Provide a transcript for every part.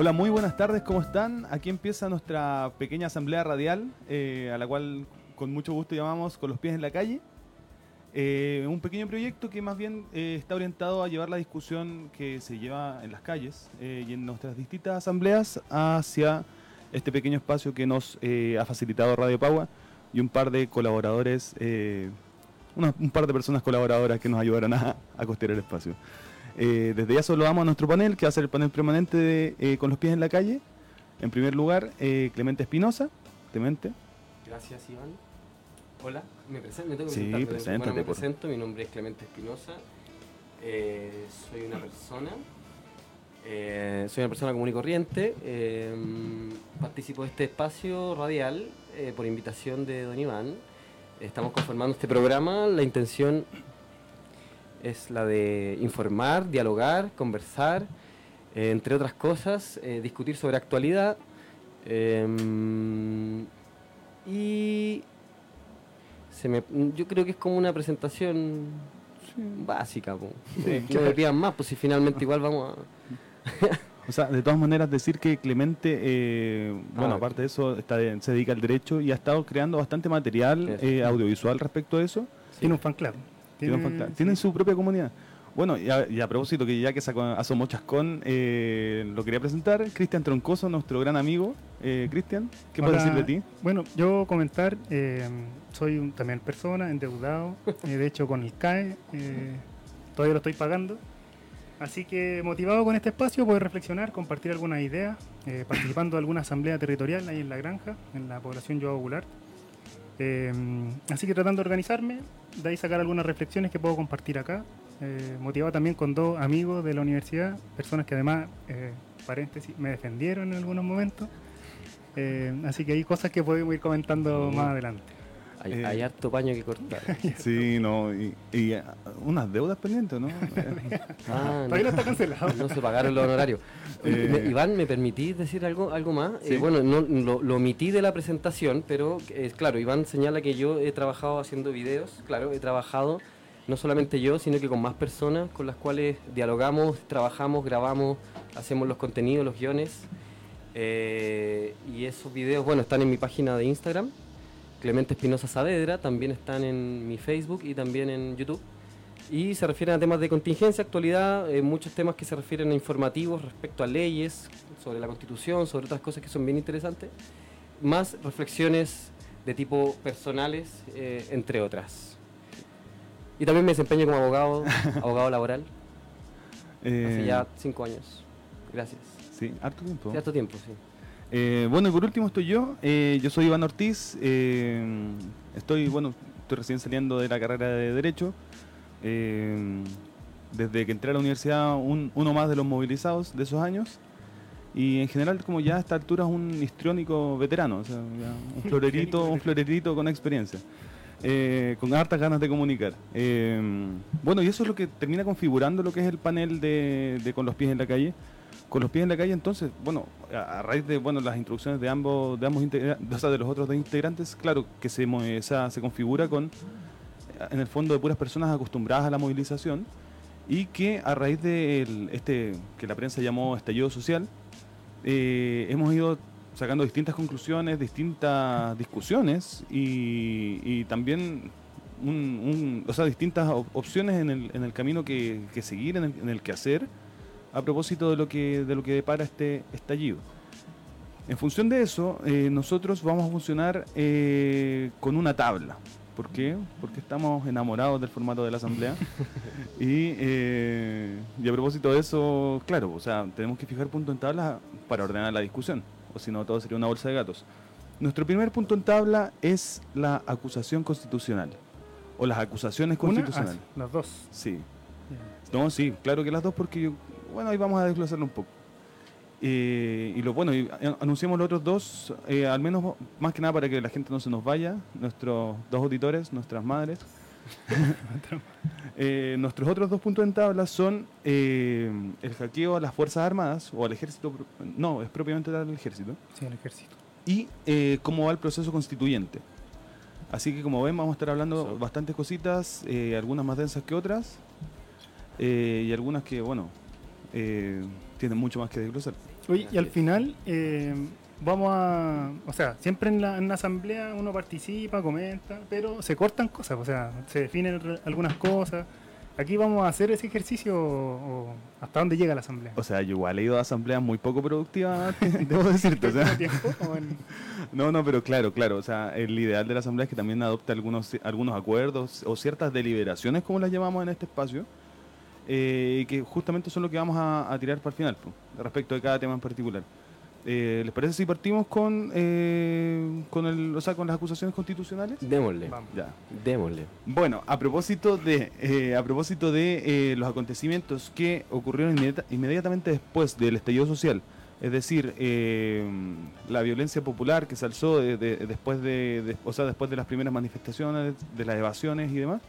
Hola, muy buenas tardes, ¿cómo están? Aquí empieza nuestra pequeña asamblea radial, eh, a la cual con mucho gusto llamamos Con los pies en la calle. Eh, un pequeño proyecto que más bien eh, está orientado a llevar la discusión que se lleva en las calles y en nuestras distintas asambleas hacia este pequeño espacio que nos ha facilitado Radio Pagua y un par de colaboradores, un par de personas colaboradoras que nos ayudaron a, a costear el espacio. Eh, desde ya saludamos a nuestro panel, que va a ser el panel permanente de eh, Con los pies en la calle. En primer lugar, eh, Clemente Espinosa. Clemente. Gracias, Iván. Hola, me presento, me tengo que sí, presentar. me presento, mi nombre es Clemente Espinosa. soy una persona, soy una persona común y corriente. participo de este espacio radial por invitación de Don Iván. Estamos conformando este programa. La intención es la de informar, dialogar, conversar, eh, entre otras cosas, eh, discutir sobre actualidad. Em, y se me, yo creo que es como una presentación básica. no me pidan más, pues si finalmente igual vamos a... O sea, de todas maneras decir que Clemente, eh, bueno, ah, aparte de eso, está se dedica al derecho y ha estado creando bastante material audiovisual respecto a eso. Tiene un fan club. Tienen, su propia comunidad. Bueno, y a, propósito, que ya que Asomo Chascón, eh, lo quería presentar, Cristian Troncoso, nuestro gran amigo. Eh, Cristian, ¿qué puedes decir de ti? Bueno, yo comentar, eh, soy también persona, endeudado, eh, de hecho con el CAE, todavía lo estoy pagando. Así que motivado con este espacio, poder reflexionar, compartir algunas ideas, participando de alguna asamblea territorial ahí en la granja, en la población Joao Goulart. Eh, así que tratando de organizarme, de ahí sacar algunas reflexiones que puedo compartir acá. Eh, motivado también con dos amigos de la universidad, personas que además, eh, paréntesis, me defendieron en algunos momentos. Eh, así que hay cosas que podemos ir comentando más adelante. Hay, hay, harto paño que cortar. sí, no, y, unas deudas pendientes, ¿no? ah, Todavía no está cancelado. No se pagaron los honorarios. Eh, Iván, ¿me permitís decir algo, algo más? Eh, bueno, no, lo, omití de la presentación, pero eh, claro, Iván señala que yo he trabajado haciendo videos, claro, he trabajado no solamente yo, sino que con más personas con las cuales dialogamos, trabajamos, grabamos, hacemos los contenidos, los guiones. y esos videos, bueno, están en mi página de Instagram, Clemente Espinosa Saavedra, también están en mi Facebook y también en YouTube y se refieren a temas de contingencia, actualidad, eh, muchos temas que se refieren a informativos respecto a leyes, sobre la constitución, sobre otras cosas que son bien interesantes, más reflexiones de tipo personales, eh, entre otras. Y también me desempeño como abogado, abogado laboral, hace ya eh, cinco años. Gracias. Sí, harto tiempo. Sí, harto tiempo, sí. Bueno, y por último estoy yo. yo soy Iván Ortiz. estoy, bueno, estoy recién saliendo de la carrera de Derecho. Eh, desde que entré a la universidad, uno más de los movilizados de esos años. Y en general, como ya a esta altura es un histriónico veterano, o sea, un florerito, un florerito con experiencia. Eh, con hartas ganas de comunicar. Eh, bueno, y eso es lo que termina configurando lo que es el panel de, Con los pies en la calle. Con los pies en la calle, entonces, bueno, a, raíz de bueno las introducciones de ambos, de ambos o sea, de los otros dos integrantes, claro que se, se configura con en el fondo de puras personas acostumbradas a la movilización y que a raíz de este que la prensa llamó estallido social, eh, hemos ido sacando distintas conclusiones, distintas discusiones y, también o sea, distintas opciones en el, en el camino que, seguir, en el, que hacer, a propósito de lo que, de lo que depara este estallido. En función de eso, eh, nosotros vamos a funcionar eh, con una tabla. ¿Por qué? Porque estamos enamorados del formato de la asamblea. Eh, y, a propósito de eso, claro, o sea, tenemos que fijar punto en tabla para ordenar la discusión, o si no, todo sería una bolsa de gatos. Nuestro primer punto en tabla es la acusación constitucional, o las acusaciones constitucionales. Ah, las dos. Sí. No, sí, claro que las dos, porque, bueno, ahí vamos a desglosarlo un poco. Eh, y lo bueno, y anunciamos los otros dos, eh, al menos más que nada para que la gente no se nos vaya, nuestros dos auditores, nuestras madres. Eh, nuestros otros dos puntos en tabla son el hackeo a las Fuerzas Armadas o al ejército, no, es propiamente al ejército. Sí, al ejército. Y cómo va el proceso constituyente. Así que como ven vamos a estar hablando bastantes cositas, algunas más densas que otras, y algunas que, bueno, tienen mucho más que desglosar. Oye, y al final, eh, vamos a. O sea, siempre en la, en la asamblea uno participa, comenta, pero se cortan cosas, o sea, se definen algunas cosas. Aquí vamos a hacer ese ejercicio o, o hasta dónde llega la asamblea. O sea, yo igual he ido a asambleas muy poco productivas, debo decirte. O sea, no, no, pero claro, claro. O sea, el ideal de la asamblea es que también adopte algunos, algunos acuerdos o ciertas deliberaciones, como las llamamos en este espacio, eh, que justamente son lo que vamos a, a tirar para el final, po, respecto de cada tema en particular. Eh, ¿Les parece si partimos con, eh, con, el, o sea, con las acusaciones constitucionales? Démosle, Vamos. Ya. démosle. Bueno, a propósito de, eh, a propósito de eh, los acontecimientos que ocurrieron inmediata- inmediatamente después del estallido social, es decir, eh, la violencia popular que se alzó de- de- después de, de- o sea, después de las primeras manifestaciones, de las evasiones y demás.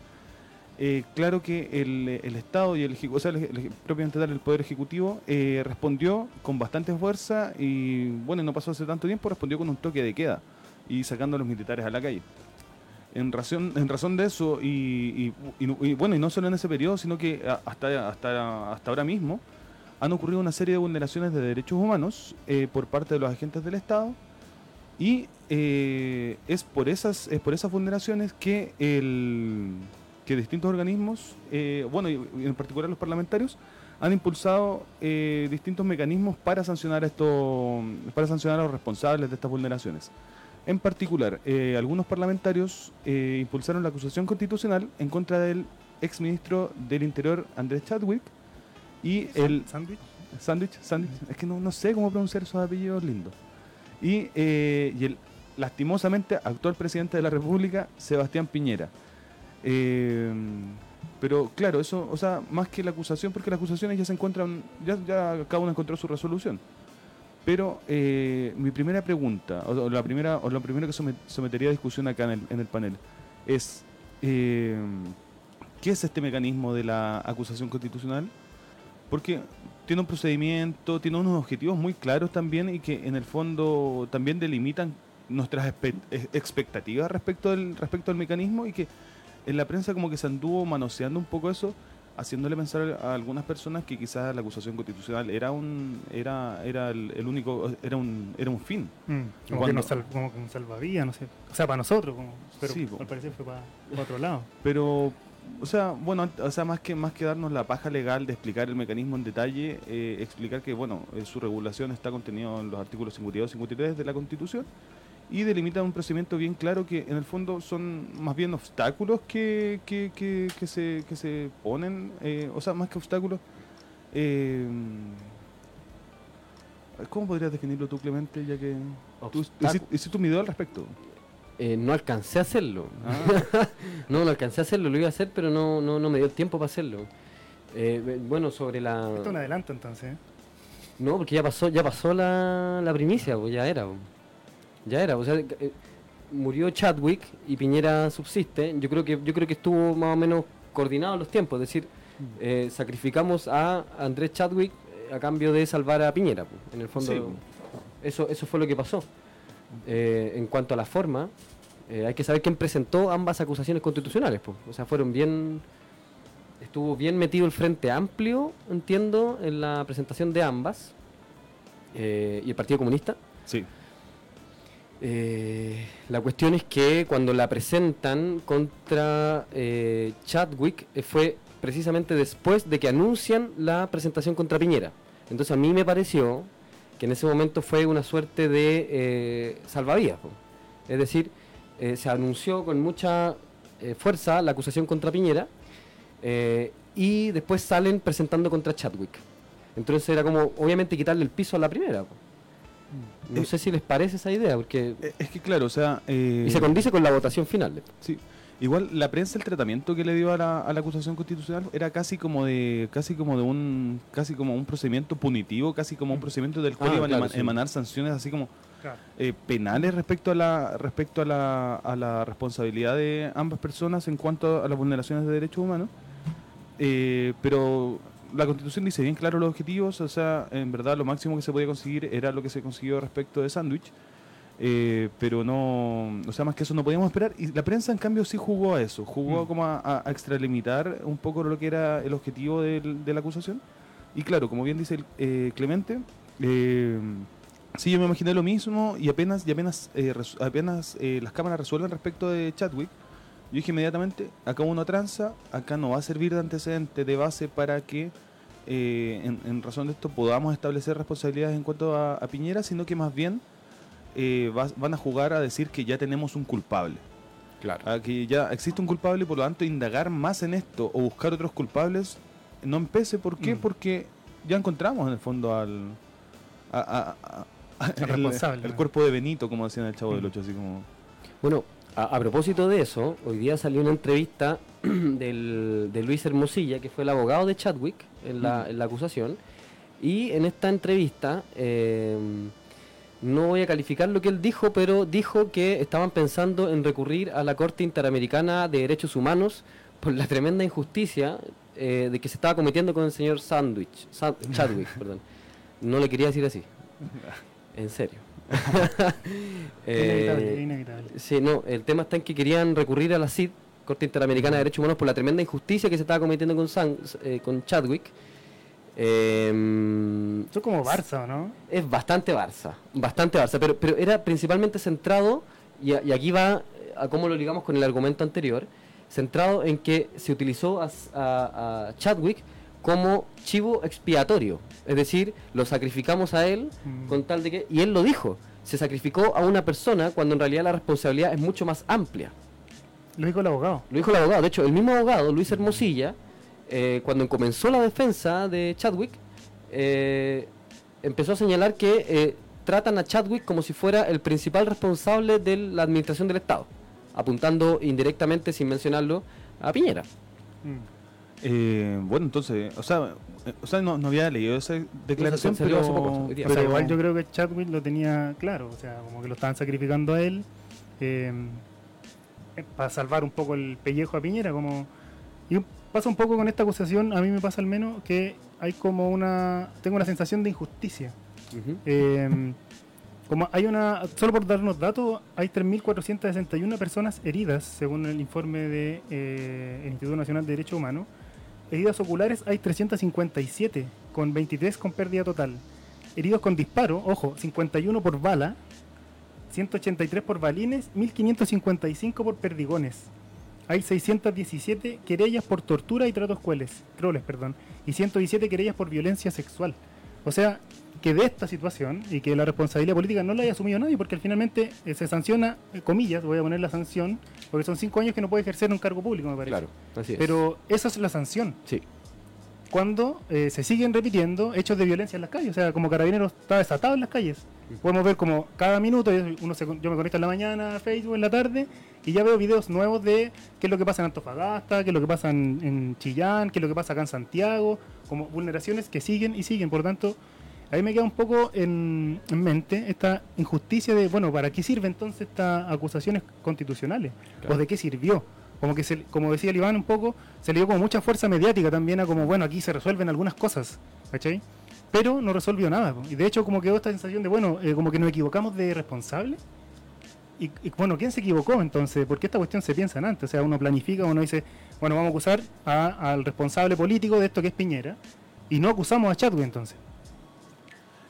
Eh, claro que el, el Estado y el, o sea, el, el- propiamente el Poder Ejecutivo eh, respondió con bastante fuerza y bueno, no pasó hace tanto tiempo, respondió con un toque de queda y sacando a los militares a la calle. En razón, en razón de eso, y, bueno, y no solo en ese periodo, sino que hasta, hasta, hasta ahora mismo han ocurrido una serie de vulneraciones de derechos humanos eh, por parte de los agentes del Estado, y es, por esas, es por esas vulneraciones que, el, que distintos organismos, eh, bueno, y, en particular los parlamentarios, han impulsado eh, distintos mecanismos para sancionar esto, para sancionar a los responsables de estas vulneraciones. En particular, eh, algunos parlamentarios impulsaron la acusación constitucional en contra del exministro del Interior Andrés Chadwick y el ¿Sándwich? Sandwich, Sandwich, es que no, no sé cómo pronunciar esos apellidos lindos. Y, y el lastimosamente actual presidente de la República, Sebastián Piñera. Eh, pero claro, eso, o sea, más que la acusación, porque las acusaciones ya se encuentran, ya, ya cada uno encontró su resolución. Pero eh, mi primera pregunta, o, la primera, o lo primero que somet- sometería a discusión acá en el, en el panel, es eh, ¿qué es este mecanismo de la acusación constitucional? Porque tiene un procedimiento, tiene unos objetivos muy claros también y que en el fondo también delimitan nuestras expectativas respecto del, respecto al mecanismo y que en la prensa como que se anduvo manoseando un poco eso, haciéndole pensar a algunas personas que quizás la acusación constitucional era un era era el, el único era un era un fin. Mm, como Cuando- que nos sal- como salvaría, no sé. O sea, para nosotros, como, pero Sí, al parecer fue para, otro lado. Pero o sea, bueno, o sea, más que más que darnos la paja legal de explicar el mecanismo en detalle, eh, explicar que bueno, eh, su regulación está contenido en los artículos 52 y 53 de la Constitución y delimita un procedimiento bien claro que en el fondo son más bien obstáculos que, que, que, que se, que se ponen, eh, o sea, más que obstáculos. eh, ¿Cómo podrías definirlo tú, Clemente? Ya que tú hiciste, un video al respecto. Eh, no alcancé a hacerlo. Ah, No, no alcancé a hacerlo, lo iba a hacer, pero no, no, no me dio el tiempo para hacerlo. Eh, bueno, sobre la... Esto es un adelanto entonces. ¿eh? No, porque ya pasó, ya pasó la, la primicia, pues ya era. Ya era, o sea, eh, murió Chadwick y Piñera subsiste. Yo creo que yo creo que estuvo más o menos coordinado los tiempos, es decir, eh, sacrificamos a Andrés Chadwick eh, a cambio de salvar a Piñera, po. en el fondo. Sí. Eso eso fue lo que pasó. Eh, en cuanto a la forma, eh, hay que saber quién presentó ambas acusaciones constitucionales, po. o sea, fueron bien estuvo bien metido el Frente Amplio, entiendo, en la presentación de ambas, eh, y el Partido Comunista. sí. Eh, la cuestión es que cuando la presentan contra eh, Chadwick eh, fue precisamente después de que anuncian la presentación contra Piñera. Entonces a mí me pareció que en ese momento fue una suerte de eh, salvavidas. Es decir, se anunció con mucha fuerza la acusación contra Piñera y después salen presentando contra Chadwick. Entonces era como, obviamente, quitarle el piso a la primera. No Eh, sé si les parece esa idea, porque Eh, Es que claro, o sea... eh, y se condice con la votación final. Sí. Igual la prensa el tratamiento que le dio a la, a la acusación constitucional era casi como de casi como de un casi como un procedimiento punitivo, casi como un procedimiento del cual Ah, iban claro, a sí. emanar sanciones así como Claro. eh, penales respecto a la respecto a la, a la responsabilidad de ambas personas en cuanto a las vulneraciones de derechos humanos. Eh, pero la Constitución dice bien claro los objetivos, o sea, en verdad lo máximo que se podía conseguir era lo que se consiguió respecto de Sandwich. Eh, pero no, o sea, más que eso no podíamos esperar. Y la prensa, en cambio, sí jugó a eso, jugó Mm. como a, a- extralimitar un poco lo que era el objetivo del- de la acusación. Y claro, como bien dice el, eh, Clemente, Eh, sí, yo me imaginé lo mismo y apenas, y apenas, eh, apenas eh, las cámaras resuelven respecto de Chadwick, yo dije inmediatamente, acá uno tranza, acá no va a servir de antecedente, de base para que en, razón de esto podamos establecer responsabilidades en cuanto a, Piñera, sino que más bien van a jugar a decir que ya tenemos un culpable. Claro. que ya existe un culpable y por lo tanto indagar más en esto o buscar otros culpables no empece. ¿Por qué? Mm. Porque ya encontramos en el fondo al. el, cuerpo de Benito, como decían el Chavo del mm. Ocho, así como. Bueno, a, propósito de eso, hoy día salió una entrevista de Luis Hermosilla, que fue el abogado de Chadwick en la, mm. acusación. Y en esta entrevista. Eh, no voy a calificar lo que él dijo, pero dijo que estaban pensando en recurrir a la Corte Interamericana de Derechos Humanos por la tremenda injusticia eh, de que se estaba cometiendo con el señor Sandwich, Chadwick. perdón. No le quería decir así. En serio. inevitable, eh, inevitable. Sí, no, el tema está en que querían recurrir a la CID, Corte Interamericana de Derechos Humanos, por la tremenda injusticia que se estaba cometiendo con, eh, con Chadwick eh, Eso es como Barça, ¿no? Es bastante Barça, bastante Barça, pero, pero era principalmente centrado, y, aquí va a cómo lo ligamos con el argumento anterior, centrado en que se utilizó a, Chadwick como chivo expiatorio, es decir, lo sacrificamos a él mm. con tal de que, y él lo dijo, se sacrificó a una persona cuando en realidad la responsabilidad es mucho más amplia. Lo dijo el abogado. Lo dijo el abogado, de hecho, el mismo abogado, Luis Hermosilla, eh, cuando comenzó la defensa de Chadwick, eh, empezó a señalar que eh, tratan a Chadwick como si fuera el principal responsable de la administración del Estado, apuntando indirectamente, sin mencionarlo, a Piñera. Mm. Bueno, entonces, o sea, o sea no, había leído esa declaración, pero, igual yo creo que Chadwick lo tenía claro, o sea, como que lo estaban sacrificando a él para salvar un poco el pellejo a Piñera, como pasa un poco con esta acusación, a mí me pasa al menos que hay como una, tengo una sensación de injusticia. Como hay una, solo por dar unos datos, hay 3.461 personas heridas, según el informe del de, eh, Instituto Nacional de Derechos Humanos. Heridas oculares hay 357, con 23 con pérdida total. Heridos con disparo, ojo, 51 por bala, 183 por balines, 1555 por perdigones hay 617 querellas por tortura y tratos crueles, perdón, y 117 querellas por violencia sexual. O sea, que de esta situación y que la responsabilidad política no la haya asumido nadie, porque finalmente eh, se sanciona, eh, comillas, voy a poner la sanción, porque son cinco años que no puede ejercer un cargo público, me parece. Claro, así es. Pero esa es la sanción. Sí. Cuando eh, se siguen repitiendo hechos de violencia en las calles, o sea, como carabineros está desatado en las calles. Podemos ver como cada minuto, uno yo me conecto en la mañana a Facebook, en la tarde, y ya veo videos nuevos de qué es lo que pasa en Antofagasta, qué es lo que pasa en, Chillán, qué es lo que pasa acá en Santiago, como vulneraciones que siguen y siguen. Por lo tanto, ahí me queda un poco en, mente esta injusticia de, bueno, ¿para qué sirve entonces estas acusaciones constitucionales? ¿O de qué sirvió? Como que, se, como decía el Iván un poco, se le dio como mucha fuerza mediática también a como, bueno, aquí se resuelven algunas cosas, ¿cachai? pero no resolvió nada. Y de hecho, como quedó esta sensación de, bueno, eh, como que nos equivocamos de responsable. Y, bueno, ¿quién se equivocó entonces? Porque esta cuestión se piensa antes. O sea, uno planifica, uno dice, bueno, vamos a acusar al responsable político de esto que es Piñera. Y no acusamos a Chadwick entonces.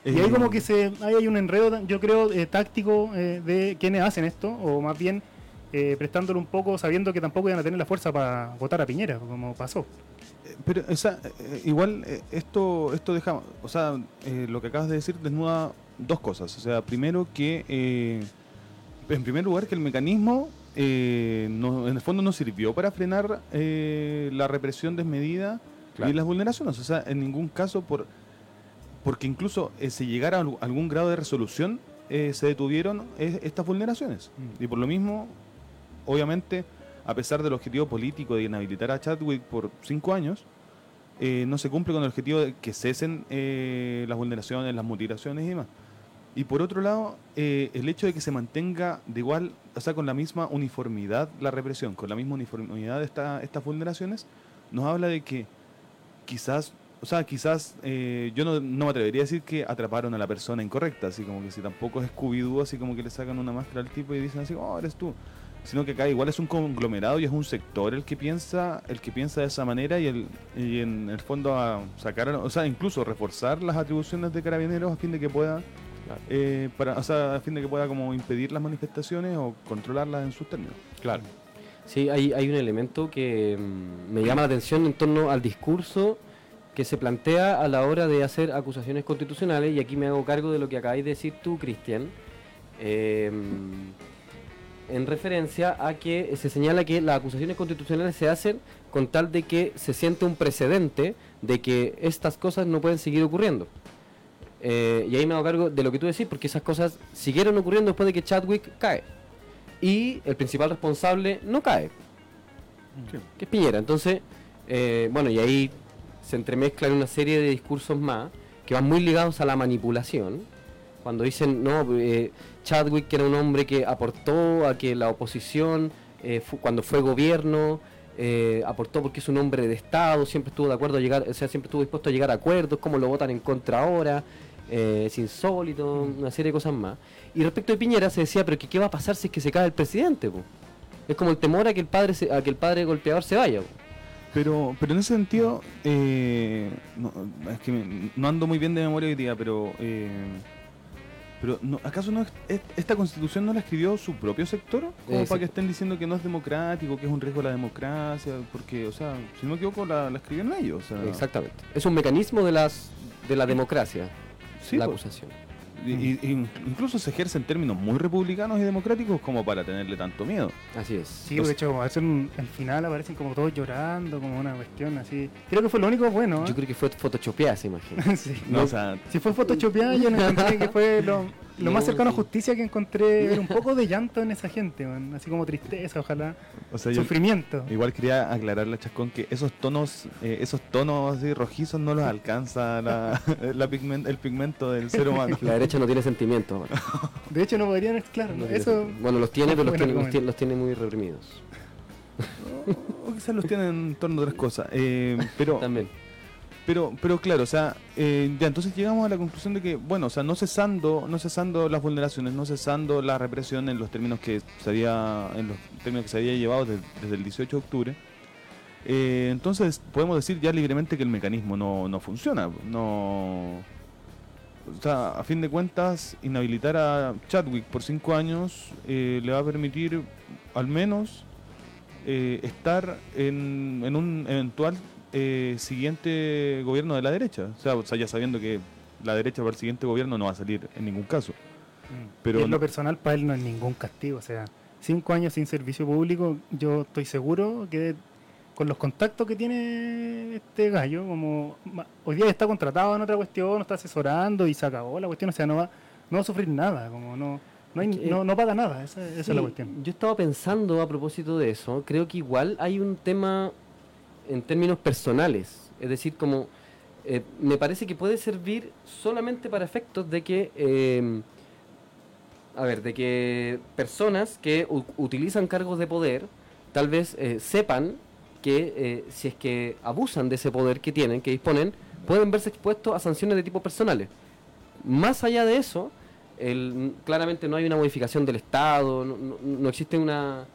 Y ahí como que se, ahí hay un enredo, yo creo, eh, táctico eh, de quienes hacen esto, o más bien prestándolo un poco sabiendo que tampoco iban a tener la fuerza para votar a Piñera, como pasó pero o sea, eh, igual eh, esto esto deja, o sea, eh, lo que acabas de decir desnuda dos cosas. O sea, primero que, en primer lugar, que el mecanismo no, en el fondo no sirvió para frenar la represión desmedida y las vulneraciones. O sea, en ningún caso, por porque incluso si llegara a algún grado de resolución, se detuvieron estas vulneraciones. Mm. Y por lo mismo, obviamente a pesar del objetivo político de inhabilitar a Chadwick por cinco años, eh, no se cumple con el objetivo de que cesen eh, las vulneraciones, las mutilaciones y demás. Y por otro lado, eh, el hecho de que se mantenga de igual, o sea, con la misma uniformidad la represión, con la misma uniformidad de estas vulneraciones, nos habla de que quizás, o sea, quizás yo no, me atrevería a decir que atraparon a la persona incorrecta, así como que si tampoco es scooby así como que le sacan una máscara al tipo y dicen así, oh, eres tú. sino que acá igual es un conglomerado y es un sector el que piensa el que piensa de esa manera y, el, y en el fondo a sacar, o sea, incluso reforzar las atribuciones de carabineros a fin de que pueda eh, para, o sea, a fin de que pueda como impedir las manifestaciones o controlarlas en sus términos. Claro. Sí, hay, hay un elemento que mm, me llama la atención en torno al discurso que se plantea a la hora de hacer acusaciones constitucionales, y aquí me hago cargo de lo que acabáis de decir tú, Cristian, em, en referencia a que se señala que las acusaciones constitucionales se hacen con tal de que se siente un precedente de que estas cosas no pueden seguir ocurriendo. Eh, y ahí me hago cargo de lo que tú decís, porque esas cosas siguieron ocurriendo después de que Chadwick cae. Y el principal responsable no cae, que es Piñera. Entonces, eh, bueno, y ahí se entremezclan una serie de discursos más que van muy ligados a la manipulación. Cuando dicen, no, eh, Chadwick que era un hombre que aportó a que la oposición, cuando fue gobierno, aportó porque es un hombre de Estado, siempre estuvo de acuerdo a llegar, o sea, siempre estuvo dispuesto a llegar a acuerdos, cómo lo votan en contra ahora, eh, es insólito, una serie de cosas más. Y respecto de Piñera se decía, pero ¿qué va a pasar si es que se cae el presidente? Es como el temor a que el padre a que el padre golpeador se vaya. Pero, pero en ese sentido, eh, no, es que no ando muy bien de memoria hoy día, pero eh, pero ¿acaso no esta constitución no la escribió su propio sector? Como para que estén diciendo que no es democrático, que es un riesgo a la democracia, porque, o sea, si no me equivoco, la, la escribieron ellos. Exactamente. Es un mecanismo de las de la democracia la acusación. Y, incluso se ejerce en términos muy republicanos y democráticos como para tenerle tanto miedo. Así es. Sí, de hecho, al final aparecen como todos llorando, como una cuestión así. Creo que fue lo único bueno. Yo ¿eh? creo que fue photoshopeada esa imagen. sí. no, o sea, si fue photoshopeada, yo no encontré que fue lo, lo más cercano a justicia que encontré era un poco de llanto en esa gente, así como tristeza, ojalá, sufrimiento. Igual quería aclararle a Chascón que esos tonos, eh, esos tonos así rojizos no los alcanza la, el pigmento del ser humano. La derecha no tiene sentimientos. De hecho no podrían, claro, eso... Bueno, los tiene, pero los tiene, los tiene, muy reprimidos. O, quizás los tienen en torno a otras cosas. Eh, pero También. Pero, pero claro, o sea, eh, ya entonces llegamos a la conclusión de que, bueno, o sea, no cesando, no cesando las vulneraciones, no cesando la represión en los términos que se había, en los términos que se había llevado desde, el 18 de octubre, eh, entonces podemos decir ya libremente que el mecanismo no, no funciona, no, o sea, a fin de cuentas, inhabilitar a Chadwick por cinco años eh, le va a permitir al menos estar en, en un eventual eh, siguiente gobierno de la derecha. O sea, ya sabiendo que la derecha para el siguiente gobierno no va a salir en ningún caso. Mm. Pero en lo personal para él no es ningún castigo. O sea, cinco años sin servicio público, yo estoy seguro que con los contactos que tiene este gallo, como hoy día está contratado en otra cuestión, está asesorando y se acabó la cuestión, o sea, no va, no va a sufrir nada, como no, no, no, paga nada, esa, es la cuestión. Yo estaba pensando a propósito de eso, creo que igual hay un tema en términos personales. Es decir, como eh, me parece que puede servir solamente para efectos de que, em, a ver, de que personas que utilizan cargos de poder tal vez eh, sepan que eh, si es que abusan de ese poder que tienen, que disponen, pueden verse expuestos a sanciones de tipo personales. Más allá de eso, el, claramente no hay una modificación del Estado, no, no existe una,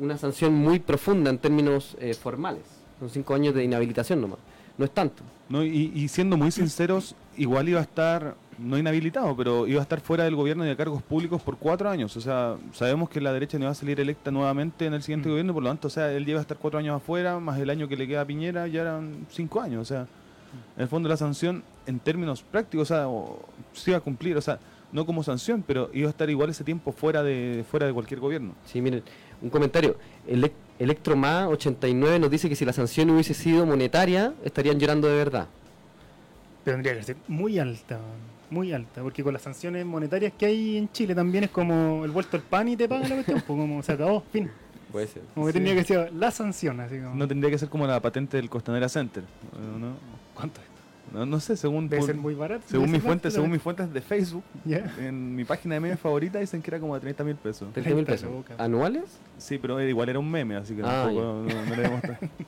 una sanción muy profunda en términos formales. Son cinco años de inhabilitación nomás. No es tanto. No, y, siendo muy sinceros, igual iba a estar, no inhabilitado, pero iba a estar fuera del gobierno y de cargos públicos por cuatro años. O sea, sabemos que la derecha no va a salir electa nuevamente en el siguiente mm. gobierno, por lo tanto, o sea, él lleva a estar cuatro años afuera, más el año que le queda a Piñera, ya eran cinco años. O sea, en el fondo la sanción, en términos prácticos, o sea, se iba a cumplir, o sea, no como sanción, pero iba a estar igual ese tiempo fuera de, fuera de cualquier gobierno. Sí, miren, un comentario. El Electromá 89 nos dice que si la sanción hubiese sido monetaria, estarían llorando de verdad. Pero tendría que ser muy alta, muy alta, porque con las sanciones monetarias que hay en Chile también es como el vuelto al pan y te pagan la cuestión, pues como se acabó, fin. Puede ser. Como que tendría que ser la sanción, así como. No tendría que ser como la patente del Costanera Center, ¿no? ¿Cuánto es? No, no sé, según muy barato. Según mis fuentes, según mis fuentes de Facebook, en mi página de memes favorita dicen que era como de 30 mil pesos. ¿30 mil pesos? ¿Anuales? Sí, pero igual era un meme, así que ah, tampoco no, le demos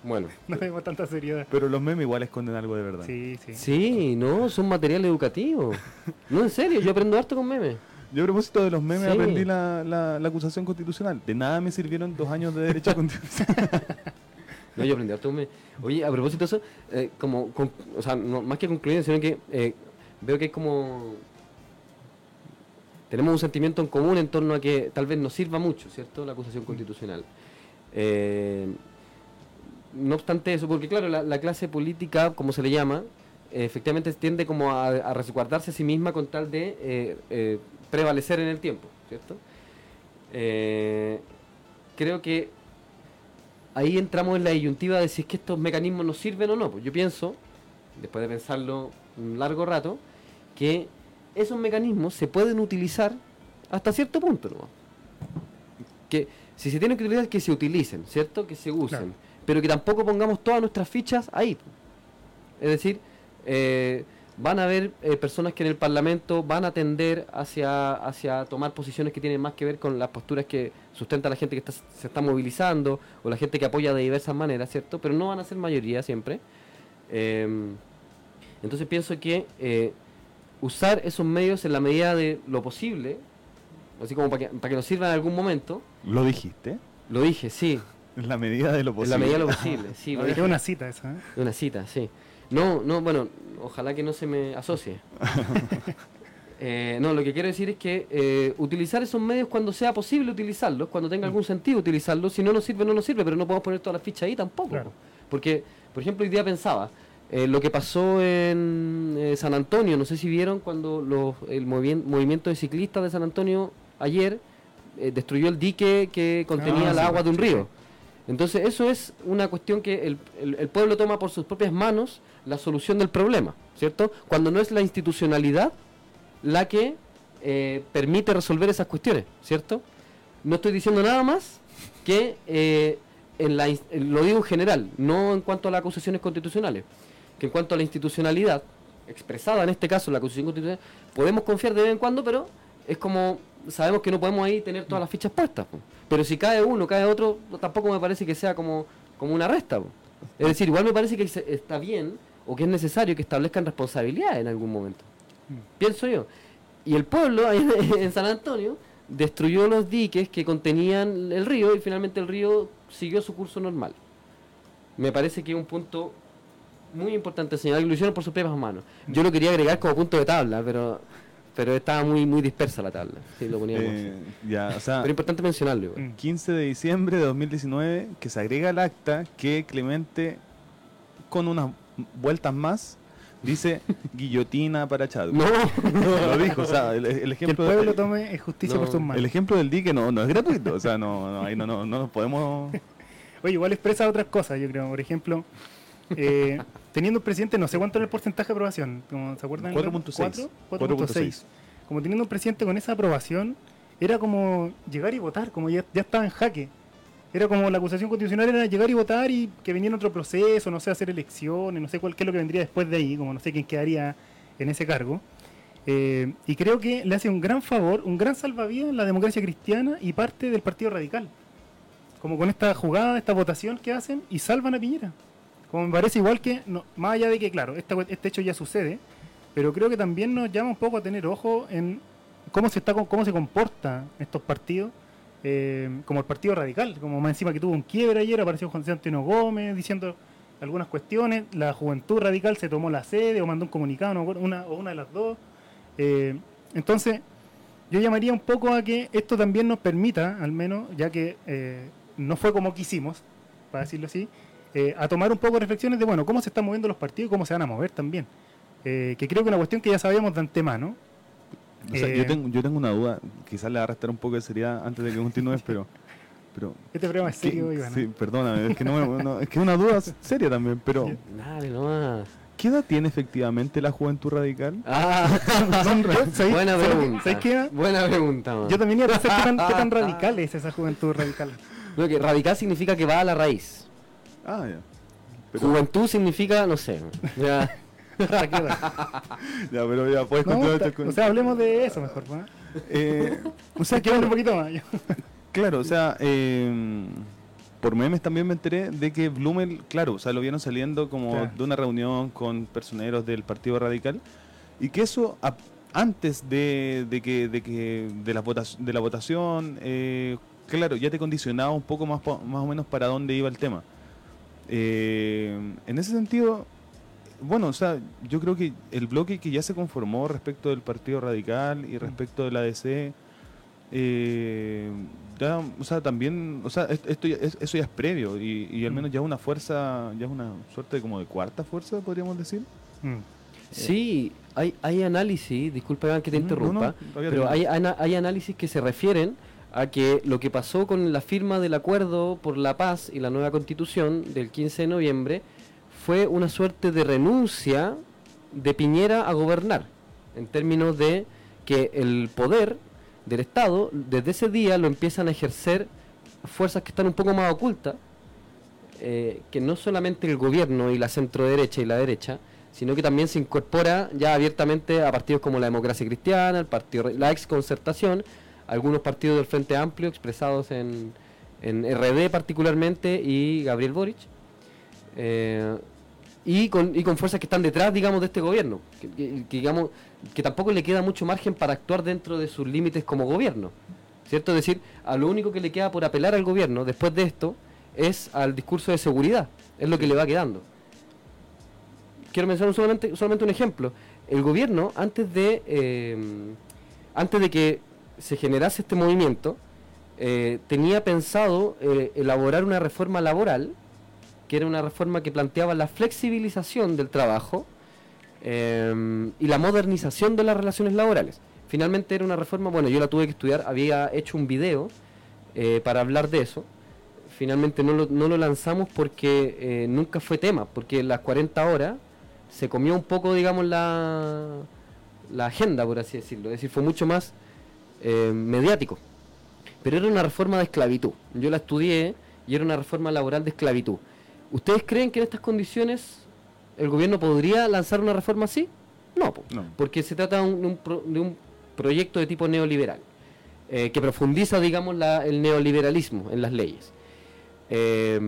Bueno. no le demos tanta seriedad. Pero los memes igual esconden algo de verdad. Sí, sí. Sí, no, son material educativo. no, en serio, yo aprendo harto con memes. Yo a propósito de los memes aprendí la, la, acusación constitucional. De nada me sirvieron dos años de derecho constitucional. No, yo aprendí harto Oye, a propósito de eso, eh, como, o sea, más que concluir, sino que eh, veo que es como... Tenemos un sentimiento en común en torno a que tal vez nos sirva mucho, ¿cierto? La acusación constitucional. Eh, no obstante eso, porque claro, la, clase política, como se le llama, efectivamente tiende como a, resguardarse a sí misma con tal de prevalecer en el tiempo, ¿cierto? Creo que ahí entramos en la disyuntiva de si es que estos mecanismos nos sirven o no. Pues yo pienso, después de pensarlo un largo rato, que esos mecanismos se pueden utilizar hasta cierto punto, ¿no? Que si se tienen que utilizar, que se utilicen, ¿cierto? Que se usen pero que tampoco pongamos todas nuestras fichas ahí. Es decir, eh, van a haber eh, personas que en el Parlamento van a tender hacia, hacia tomar posiciones que tienen más que ver con las posturas que sustenta la gente que se está movilizando o la gente que apoya de diversas maneras, ¿cierto? Pero no van a ser mayoría siempre. Em, entonces pienso que eh, usar esos medios en la medida de lo posible, así como para que, para que nos sirvan en algún momento. ¿Lo dijiste? Lo dije, sí. En la medida de lo posible. En la medida de lo posible, sí. Es una cita esa, ¿eh? Una cita, sí. No, no, bueno, ojalá que no se me asocie. Eh, no, lo que quiero decir es que eh, utilizar esos medios cuando sea posible utilizarlos, cuando tenga algún sentido utilizarlos, si no nos sirve, no nos sirve, pero no podemos poner todas las fichas ahí tampoco. Porque, por ejemplo, hoy día pensaba, eh, lo que pasó en San Antonio, no sé si vieron cuando los, el movimiento de ciclistas de San Antonio ayer destruyó el dique que contenía ah, el agua de un río. Entonces eso es una cuestión que el, pueblo toma por sus propias manos la solución del problema, ¿cierto? Cuando no es la institucionalidad la que eh, permite resolver esas cuestiones, ¿cierto? No estoy diciendo nada más que eh, en la, lo digo en general, no en cuanto a las acusaciones constitucionales, que en cuanto a la institucionalidad expresada en este caso la acusación constitucional, podemos confiar de vez en cuando, pero es como sabemos que no podemos ahí tener todas las fichas puestas. Pero si cae uno, cae otro, tampoco me parece que sea como, como una resta. Es decir, igual me parece que está bien o que es necesario que establezcan responsabilidad en algún momento. Mm. Pienso yo. Y el pueblo en San Antonio destruyó los diques que contenían el río y finalmente el río siguió su curso normal. Me parece que es un punto muy importante señalar que lo hicieron por sus propias manos. Yo lo quería agregar como punto de tabla, pero pero estaba muy muy dispersa la tabla. Sí, lo poníamos. Eh, ya, o sea, pero importante mencionarlo. 15 de diciembre de 2019 que se agrega al acta que Clemente con unas vueltas más dice guillotina para Chad. No, lo dijo, o sea, el, ejemplo que el pueblo tome justicia por sus manos. El ejemplo del dique no, no es gratuito, o sea, no, no, ahí no, no, no nos podemos Oye, igual expresa otras cosas, yo creo. Por ejemplo, eh, teniendo un presidente, no sé cuánto era el porcentaje de aprobación, ¿se acuerdan? 4.6. 4.6. Como teniendo un presidente con esa aprobación, era como llegar y votar, como ya, ya estaba en jaque. Era como la acusación constitucional era llegar y votar y que viniera otro proceso, no sé, hacer elecciones, no sé cuál qué es lo que vendría después de ahí, como no sé quién quedaría en ese cargo. Eh, y creo que le hace un gran favor, un gran salvavidas a la democracia cristiana y parte del Partido Radical. Como con esta jugada, esta votación que hacen y salvan a Piñera. Como me parece igual que, no, más allá de que, claro, este hecho ya sucede, pero creo que también nos llama un poco a tener ojo en cómo se está cómo se comporta estos partidos, eh, como el Partido Radical, como más encima que tuvo un quiebre ayer, apareció Juan Antonio Gómez diciendo algunas cuestiones, la Juventud Radical se tomó la sede o mandó un comunicado, una, o una de las dos. Eh, entonces, yo llamaría un poco a que esto también nos permita, al menos, ya que eh, no fue como quisimos, para decirlo así, a tomar un poco reflexiones de, bueno, cómo se están moviendo los partidos y cómo se van a mover también. Que creo que es una cuestión que ya sabíamos de antemano. Yo, eh, tengo, yo tengo una duda, quizás le va a restar un poco de seriedad antes de que continúes, pero... pero este problema es serio, Iván. Sí, perdóname, es que, no, es que es una duda seria también, pero... Dale nomás. ¿Qué edad tiene efectivamente la juventud radical? Ah, buena pregunta. Buena pregunta. Yo también iba a pensar qué tan, qué tan radical es esa juventud radical. que radical significa que va a la raíz. Ah, ya. Juventud significa, no sé. Ya. Ya, pero ya puedes continuar. o sea, hablemos de eso mejor. ¿no? Eh, o sea, quiero un poquito más. claro, o sea, eh, por memes también me enteré de que Blumel, claro, o sea, lo vieron saliendo como de una reunión con personeros del Partido Radical y que eso antes de, de, que, de, que, de, la, votación, de la votación, eh, claro, ya te condicionaba un poco más, más o menos para dónde iba el tema. Eh, en ese sentido, bueno, o sea, yo creo que el bloque que ya se conformó respecto del Partido Radical y respecto de la DC, eh, o sea, también, o sea, esto eso ya es previo y, y, al menos ya una fuerza, ya es una suerte como de cuarta fuerza, podríamos decir. Mm. Sí, hay, hay análisis, disculpa que te interrumpa, pero hay, hay análisis que se refieren a que lo que pasó con la firma del acuerdo por la paz y la nueva constitución del 15 de noviembre fue una suerte de renuncia de Piñera a gobernar, en términos de que el poder del Estado desde ese día lo empiezan a ejercer fuerzas que están un poco más ocultas, eh, que no solamente el gobierno y la centro derecha y la derecha, sino que también se incorpora ya abiertamente a partidos como la democracia cristiana, el partido, la ex concertación, algunos partidos del Frente Amplio expresados en, en RD particularmente y Gabriel Boric, eh, y, con, y con fuerzas que están detrás, digamos, de este gobierno, que, digamos, que tampoco le queda mucho margen para actuar dentro de sus límites como gobierno, ¿cierto? Es decir, a lo único que le queda por apelar al gobierno después de esto es al discurso de seguridad, es lo que le va quedando quiero mencionar solamente, solamente un ejemplo. El gobierno, antes de, eh, antes de que se generase este movimiento, eh, tenía pensado eh, elaborar una reforma laboral, que era una reforma que planteaba la flexibilización del trabajo y la modernización de las relaciones laborales. Finalmente era una reforma, bueno, yo la tuve que estudiar, había hecho un video para hablar de eso. Finalmente no lo, lanzamos porque nunca fue tema, porque las 40 horas se comió un poco, digamos, la, agenda, por así decirlo. Es decir, fue mucho más eh, mediático. Pero era una reforma de esclavitud. Yo la estudié y era una reforma laboral de esclavitud. ¿Ustedes creen que en estas condiciones el gobierno podría lanzar una reforma así? No, porque se trata de un, de un, proyecto de tipo neoliberal, eh, que profundiza, digamos, la, el neoliberalismo en las leyes. Eh,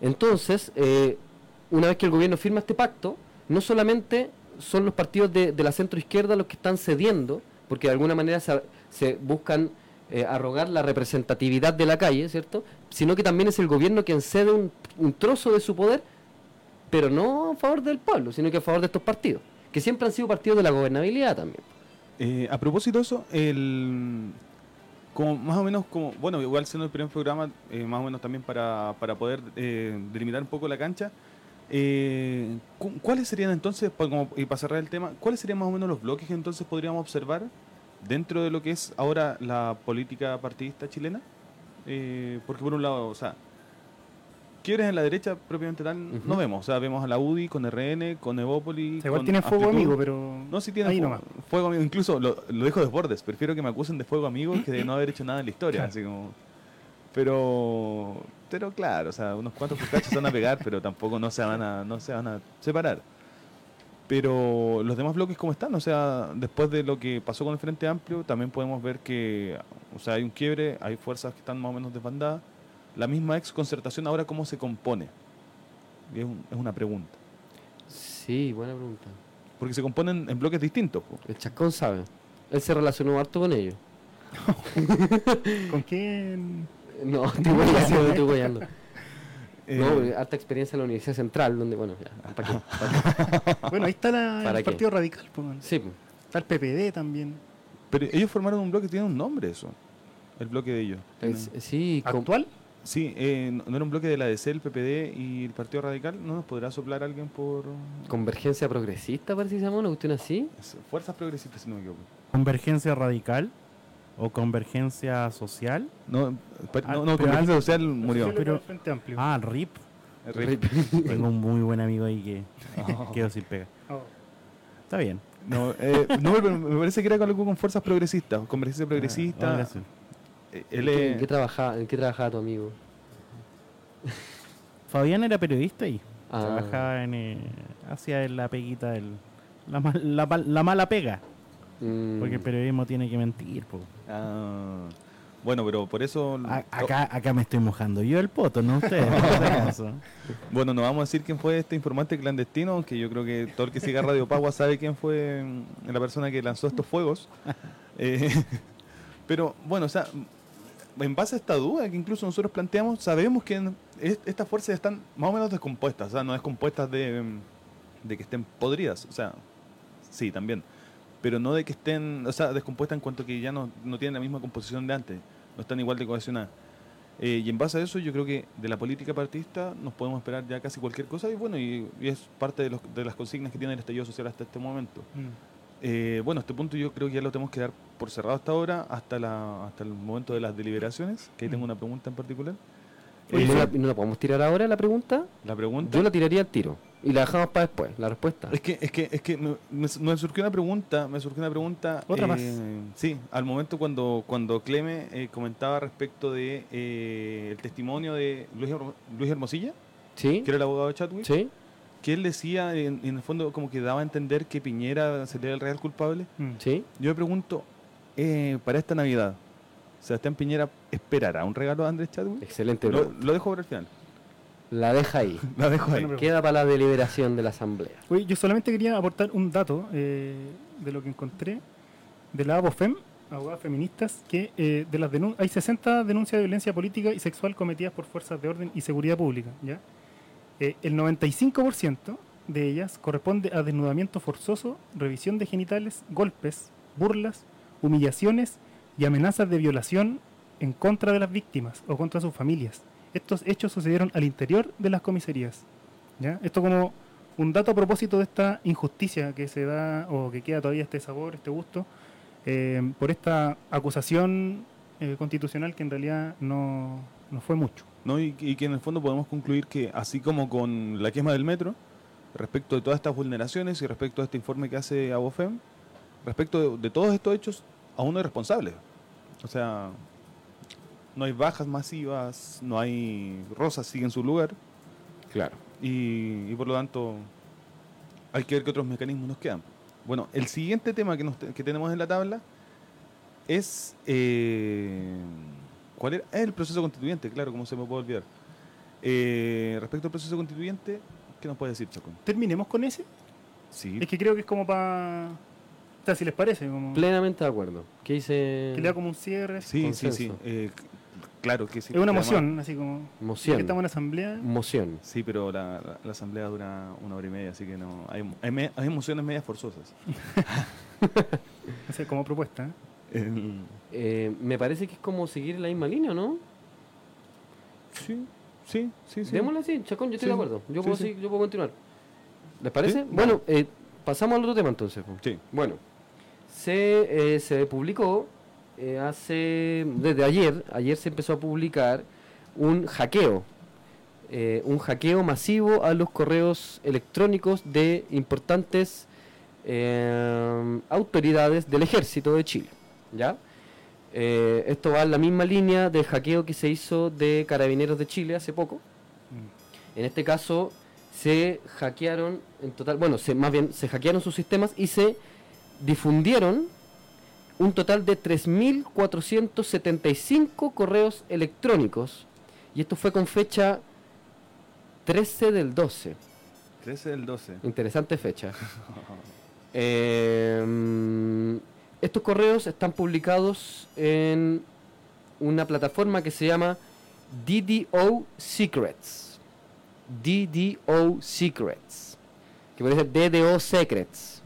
entonces, una vez que el gobierno firma este pacto, no solamente son los partidos de, la centro izquierda los que están cediendo, porque de alguna manera se, buscan eh, arrogar la representatividad de la calle, ¿cierto? Sino que también es el gobierno quien cede un, trozo de su poder, pero no a favor del pueblo, sino que a favor de estos partidos, que siempre han sido partidos de la gobernabilidad también. Eh, a propósito de eso, el, como más o menos como, bueno, igual siendo el primer programa, eh, más o menos también para, para poder delimitar un poco la cancha, eh, ¿Cuáles serían entonces, y para cerrar el tema, cuáles serían más o menos los bloques que entonces podríamos observar dentro de lo que es ahora la política partidista chilena? Eh, porque por un lado, o sea, quiebres en la derecha propiamente tal no vemos. O sea, vemos a la UDI con RN, con Evópolis. igual tiene fuego amigo, pero. No, sí tiene fuego, amigo. Incluso lo, lo dejo de bordes. Prefiero que me acusen de fuego amigo que de no haber hecho nada en la historia. Así como. Pero pero claro, o sea, unos cuantos fuscachos se van a pegar, pero tampoco no se van a, no se van a separar. Pero los demás bloques, ¿cómo están? O sea, después de lo que pasó con el Frente Amplio, también podemos ver que, o sea, hay un quiebre, hay fuerzas que están más o menos desbandadas. La misma ex concertación ahora, ¿cómo se compone? es, una pregunta. Sí, buena pregunta. Porque se componen en bloques distintos. El Chacón sabe. Él se relacionó harto con ellos. ¿Con quién? No, estoy guayando, estoy guayando. No, eh, alta experiencia en la Universidad Central, donde, bueno, ya, ¿para qué? bueno, ahí está el Partido Radical. Pues, sí. Está el PPD también. Pero ellos formaron un bloque que tiene un nombre, eso. El bloque de ellos. sí, ¿Actual? Sí, eh, no era un bloque de la DC, el PPD y el Partido Radical. ¿No nos podrá soplar alguien por...? Convergencia Progresista, parece que se llama, una cuestión así. Fuerzas Progresistas, si no me equivoco. ¿Convergencia Radical? O convergencia social. No, ah, no, convergencia social murió. Pero, ah, RIP. RIP. Tengo un muy buen amigo ahí que oh. quedó sin pega. Oh. Está bien. No, eh, no, me parece que era algo con fuerzas progresistas, convergencia progresista. Ah, eh, ¿En, qué, trabajaba, ¿En qué trabajaba tu amigo? Fabián era periodista y ah. trabajaba en. Eh, hacía la peguita del. La, la, la mala pega. Mm. Porque el periodismo tiene que mentir. Ah. Bueno, pero por eso... acá, acá me estoy mojando yo el poto, no ustedes. bueno, no vamos a decir quién fue este informante clandestino, aunque yo creo que todo el que siga Radio Pagua sabe quién fue mm, la persona que lanzó estos fuegos. Eh, pero bueno, o sea, en base a esta duda que incluso nosotros planteamos, sabemos que estas fuerzas están más o menos descompuestas, o sea, no descompuestas de, de que estén podridas, o sea, sí, también, pero no de que estén, o sea, descompuestas en cuanto que ya no, no tienen la misma composición de antes, no están igual de cohesionadas. Eh, y en base a eso yo creo que de la política partista nos podemos esperar ya casi cualquier cosa y bueno, y, es parte de, los, de, las consignas que tiene el estallido social hasta este momento. Mm. Eh, bueno, este punto yo creo que ya lo tenemos que dar por cerrado hasta ahora, hasta, la, hasta el momento de las deliberaciones, que ahí tengo mm. una pregunta en particular. ¿no, la, podemos tirar ahora la pregunta? La pregunta. Yo la tiraría al tiro. Y la dejamos para después, la respuesta. Es que, es que, es que me, surgió una pregunta, me surgió una pregunta. Otra más. Eh, sí, al momento cuando, cuando Cleme eh, comentaba respecto de eh, el testimonio de Luis, Luis Hermosilla, ¿Sí? que era el abogado de Chadwick. Sí. Que él decía, en, el fondo, como que daba a entender que Piñera sería el real culpable. Mm. Sí. Yo me pregunto, para esta Navidad, Sebastián Piñera esperará un regalo a Andrés Chadwick. Excelente. Lo, lo dejo por el final. La deja ahí. La dejo ahí. Queda para la deliberación de la Asamblea. yo solamente quería aportar un dato eh, de lo que encontré de la ABOFEM, abogadas feministas, que eh, de las hay 60 denuncias de violencia política y sexual cometidas por fuerzas de orden y seguridad pública. ¿ya? Eh, el 95% de ellas corresponde a desnudamiento forzoso, revisión de genitales, golpes, burlas, humillaciones y amenazas de violación en contra de las víctimas o contra sus familias estos hechos sucedieron al interior de las comisarías. ¿ya? Esto como un dato a propósito de esta injusticia que se da o que queda todavía este sabor, este gusto, eh, por esta acusación eh, constitucional que en realidad no, no fue mucho. No, y, que en el fondo podemos concluir que así como con la quema del metro, respecto de todas estas vulneraciones y respecto a este informe que hace Abofem, respecto de, de todos estos hechos, aún no es responsable. O sea, no hay bajas masivas, no hay rosas, sigue en su lugar. Claro. Y, por lo tanto, hay que ver qué otros mecanismos nos quedan. Bueno, el siguiente tema que, que tenemos en la tabla es. Eh, ¿Cuál era? el proceso constituyente, claro, como se me puede olvidar. Eh, respecto al proceso constituyente, ¿qué nos puede decir, Chacón? ¿Terminemos con ese? Sí. Es que creo que es como para. O sea, si les parece. Como... Plenamente de acuerdo. Que dice. Que le da como un cierre. Sí, sí, sí. Eh, Claro que sí. Es una moción, así como. Moción. Que estamos en asamblea. Moción. Sí, pero la, la, asamblea dura una hora y media, así que no. Hay, hay, hay mociones medias forzosas. o sea, como propuesta. ¿eh? Eh, me parece que es como seguir la misma línea, ¿no? Sí, sí, sí. sí. Démosle así, Chacón, yo estoy de acuerdo. Yo, puedo, yo puedo continuar. ¿Les parece? Bueno, eh, pasamos al otro tema entonces. Sí. Bueno, se, eh, se publicó eh, hace, desde ayer, ayer se empezó a publicar un hackeo, eh, un hackeo masivo a los correos electrónicos de importantes eh, autoridades del ejército de Chile. ¿ya? esto va en la misma línea del hackeo que se hizo de Carabineros de Chile hace poco. Mm. En este caso se hackearon en total, bueno, se, más bien se hackearon sus sistemas y se difundieron un total de 3.475 correos electrónicos. Y esto fue con fecha 13 del 12. 13 del 12. Interesante fecha. Em, estos correos están publicados en una plataforma que se llama DDO Secrets. DDO Secrets. Que puede ser DDO Secrets.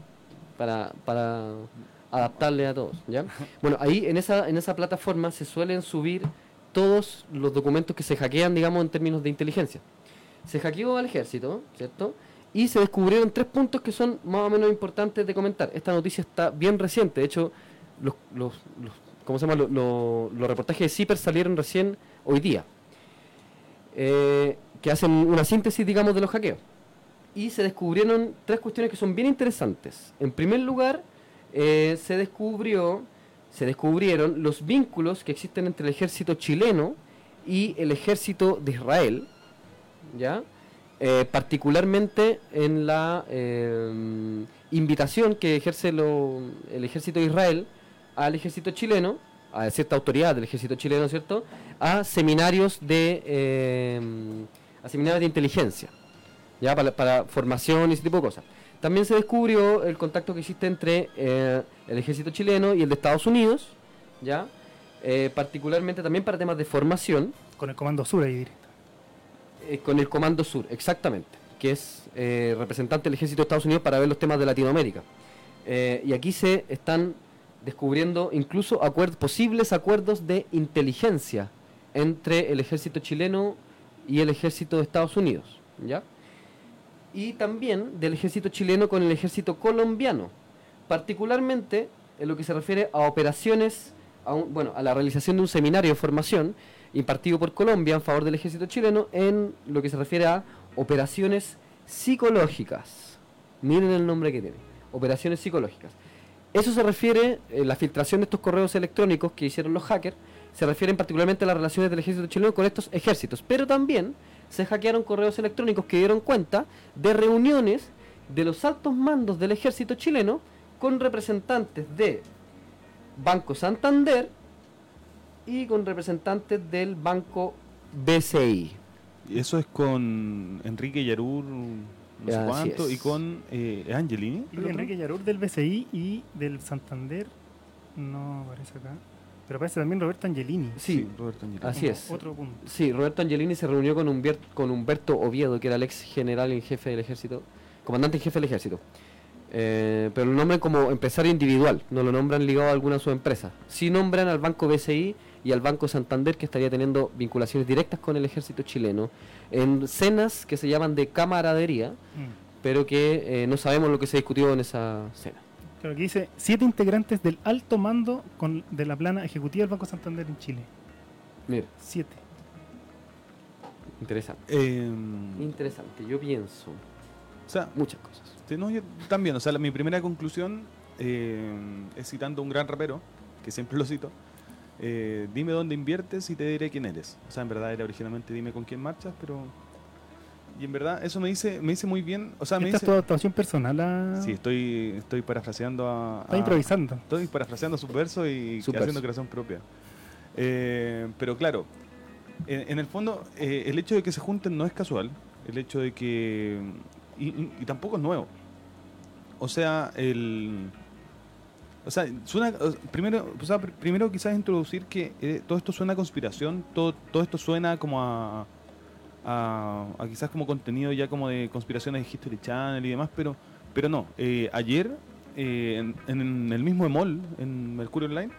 Para, para adaptarle a todos, ¿ya? Bueno, ahí en esa, en esa plataforma se suelen subir todos los documentos que se hackean, digamos, en términos de inteligencia. Se hackeó al ejército, ¿cierto? Y se descubrieron tres puntos que son más o menos importantes de comentar. Esta noticia está bien reciente, de hecho, los, los, ¿cómo se llama? Los, reportajes de CIPER salieron recién hoy día, eh, que hacen una síntesis, digamos, de los hackeos. Y se descubrieron tres cuestiones que son bien interesantes. En primer lugar, eh, se descubrió, se descubrieron los vínculos que existen entre el ejército chileno y el ejército de Israel, ¿ya? Eh, particularmente en la eh, invitación que ejerce el ejército de Israel al ejército chileno a cierta autoridad del ejército chileno, ¿cierto? A seminarios de a seminarios de inteligencia, ya para, para, formación y ese tipo de cosas. También se descubrió el contacto que existe entre eh, el ejército chileno y el de Estados Unidos, ya, eh, particularmente también para temas de formación. Con el Comando Sur ahí directo. con el Comando Sur, exactamente, que es representante del ejército de Estados Unidos para ver los temas de Latinoamérica. y aquí se están descubriendo incluso posibles acuerdos de inteligencia entre el ejército chileno y el ejército de Estados Unidos, ¿ya? Y también del ejército chileno con el ejército colombiano, particularmente en lo que se refiere a operaciones, a bueno, a la realización de un seminario de formación impartido por Colombia en favor del ejército chileno en lo que se refiere a operaciones psicológicas. Miren el nombre que tiene, operaciones psicológicas. Eso se refiere, eh, la filtración de estos correos electrónicos que hicieron los hackers, se refieren particularmente a las relaciones del ejército chileno con estos ejércitos, pero también se hackearon correos electrónicos que dieron cuenta de reuniones de los altos mandos del ejército chileno con representantes de Banco Santander y con representantes del Banco BCI. ¿Y eso es con Enrique Yarur? no sé cuánto, y con eh, Angelini. Enrique Yarur del BCI y del Santander, no aparece acá. Pero aparece también Roberto Angelini. Sí, Roberto Angelini. Así es. Otro punto. Sí, Roberto Angelini se reunió con, Humberto, con Humberto Oviedo, que era el ex general en jefe del ejército, comandante en jefe del ejército. Eh, pero lo nombran como empresario individual, no lo nombran ligado a alguna de sus empresas. Sí nombran al Banco BCI y al Banco Santander, que estaría teniendo vinculaciones directas con el ejército chileno, en cenas que se llaman de camaradería, mm. pero que eh, no sabemos lo que se discutió en esa cena. Claro, aquí dice siete integrantes del alto mando con, de la plana ejecutiva del Banco Santander en Chile. Mira. Siete. Interesante. Em, Interesante, yo pienso. O sea, muchas cosas. no, yo también, o sea, mi primera conclusión em, es citando a un gran rapero, que siempre lo cito, eh, dime dónde inviertes y te diré quién eres. O sea, en verdad era originalmente dime con quién marchas, pero... Y en verdad eso me dice me dice muy bien. O sea, me dice, adaptación personal a... Sí, estoy, estoy parafraseando a... Estoy improvisando. Estoy parafraseando su verso y haciendo creación propia. Eh, pero claro, en, el fondo, eh, el hecho de que se junten no es casual. El hecho de que... y tampoco es nuevo. O sea, el o sea, suena, primero, primero quizás introducir que eh, todo esto suena a conspiración, todo, todo esto suena como a, a, quizás como contenido ya como de conspiraciones de History Channel y demás, pero, pero no. Eh, ayer, eh, en, el mismo EMOL, en Mercurio Online,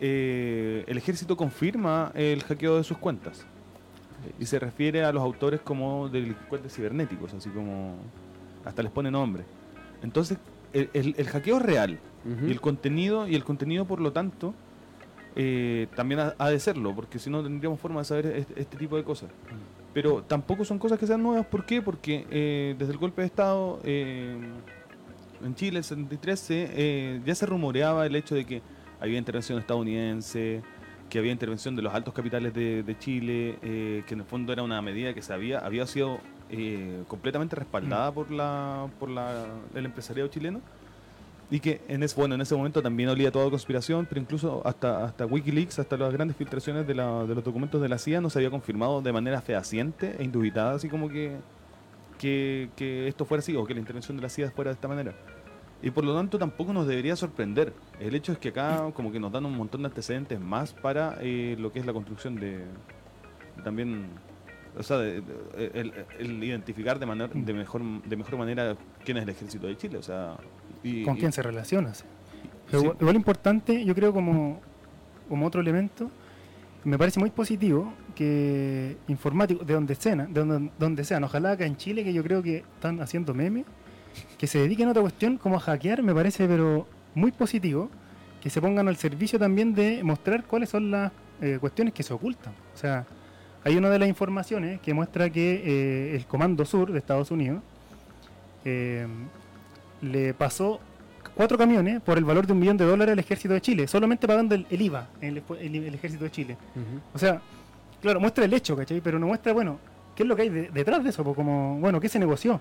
el ejército confirma el hackeo de sus cuentas. Y se refiere a los autores como delincuentes cibernéticos, así como hasta les pone nombre. Entonces, el, el hackeo es real y el contenido, y el contenido por lo tanto, eh, también ha, de serlo, porque si no tendríamos forma de saber este, tipo de cosas. Pero tampoco son cosas que sean nuevas, ¿por qué? Porque eh, desde el golpe de Estado eh, en Chile, el 73, ya se rumoreaba el hecho de que había intervención estadounidense, que había intervención de los altos capitales de, Chile, que en el fondo era una medida que se había, había sido completamente respaldada por la por la, el empresariado chileno y que en ese, bueno, en ese momento también olía toda conspiración, pero incluso hasta, hasta Wikileaks, hasta las grandes filtraciones de, la, de los documentos de la CIA, no se había confirmado de manera fehaciente e indubitada, así como que, que, que, esto fuera así, o que la intervención de la CIA fuera de esta manera. Y por lo tanto tampoco nos debería sorprender. El hecho es que acá como que nos dan un montón de antecedentes más para eh, lo que es la construcción de también o sea, el, identificar de manera de mejor de mejor manera quién es el ejército de Chile, o sea, con quién se relaciona. igual, importante, yo creo como, como otro elemento, me parece muy positivo que informáticos, de donde sean, de donde, donde sean, ojalá acá en Chile, que yo creo que están haciendo memes, que se dediquen a otra cuestión como a hackear, me parece pero muy positivo, que se pongan al servicio también de mostrar cuáles son las eh, cuestiones que se ocultan. O sea, hay una de las informaciones que muestra que eh, el Comando Sur de Estados Unidos eh, le pasó cuatro camiones por el valor de un millón de dólares al ejército de Chile, solamente pagando el, IVA en el, ejército de Chile. O sea, claro, muestra el hecho, ¿cachai? Pero no muestra, bueno, qué es lo que hay detrás de eso, como, bueno, qué se negoció.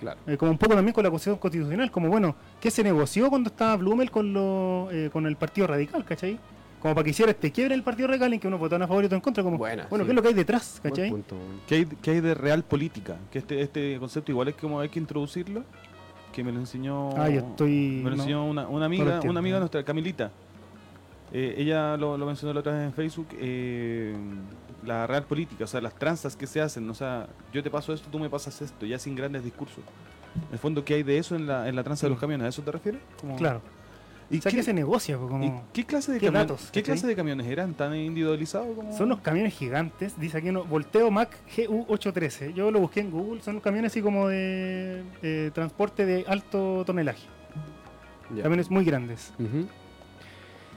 Claro. Eh, como un poco también con la Constitución Constitucional, como, bueno, qué se negoció cuando estaba Blumel con, lo, eh, con el Partido Radical, ¿cachai? como para que hiciera este quiebre en el partido Recallen, que uno votaron a favor y otro en contra. Como, Buena, bueno, sí. ¿qué es lo que hay detrás? Buen ¿Cachai? punto. ¿Qué hay, qué hay de real política? Que este, este concepto igual es como hay que introducirlo, que me lo enseñó, Ah, yo estoy. me lo no. enseñó una, una amiga, una amiga nuestra, Camilita. Eh, ella lo, lo mencionó la otra vez en Facebook, eh, la real política, o sea, las tranzas que se hacen, o sea, yo te paso esto, tú me pasas esto, ya sin grandes discursos. En el fondo, ¿qué hay de eso en la, en la tranza de los camiones? ¿A eso te refieres? Como- Claro. ¿Y, O sea, qué, que se negocia, y qué clase de qué camiones? datos, ¿Qué cachai? clase de camiones eran tan individualizados como Son unos camiones gigantes, dice aquí uno, Volteo Mac GU813. Yo lo busqué en Google, son camiones así como de eh, transporte de alto tonelaje. Ya. Camiones muy grandes. Ujú.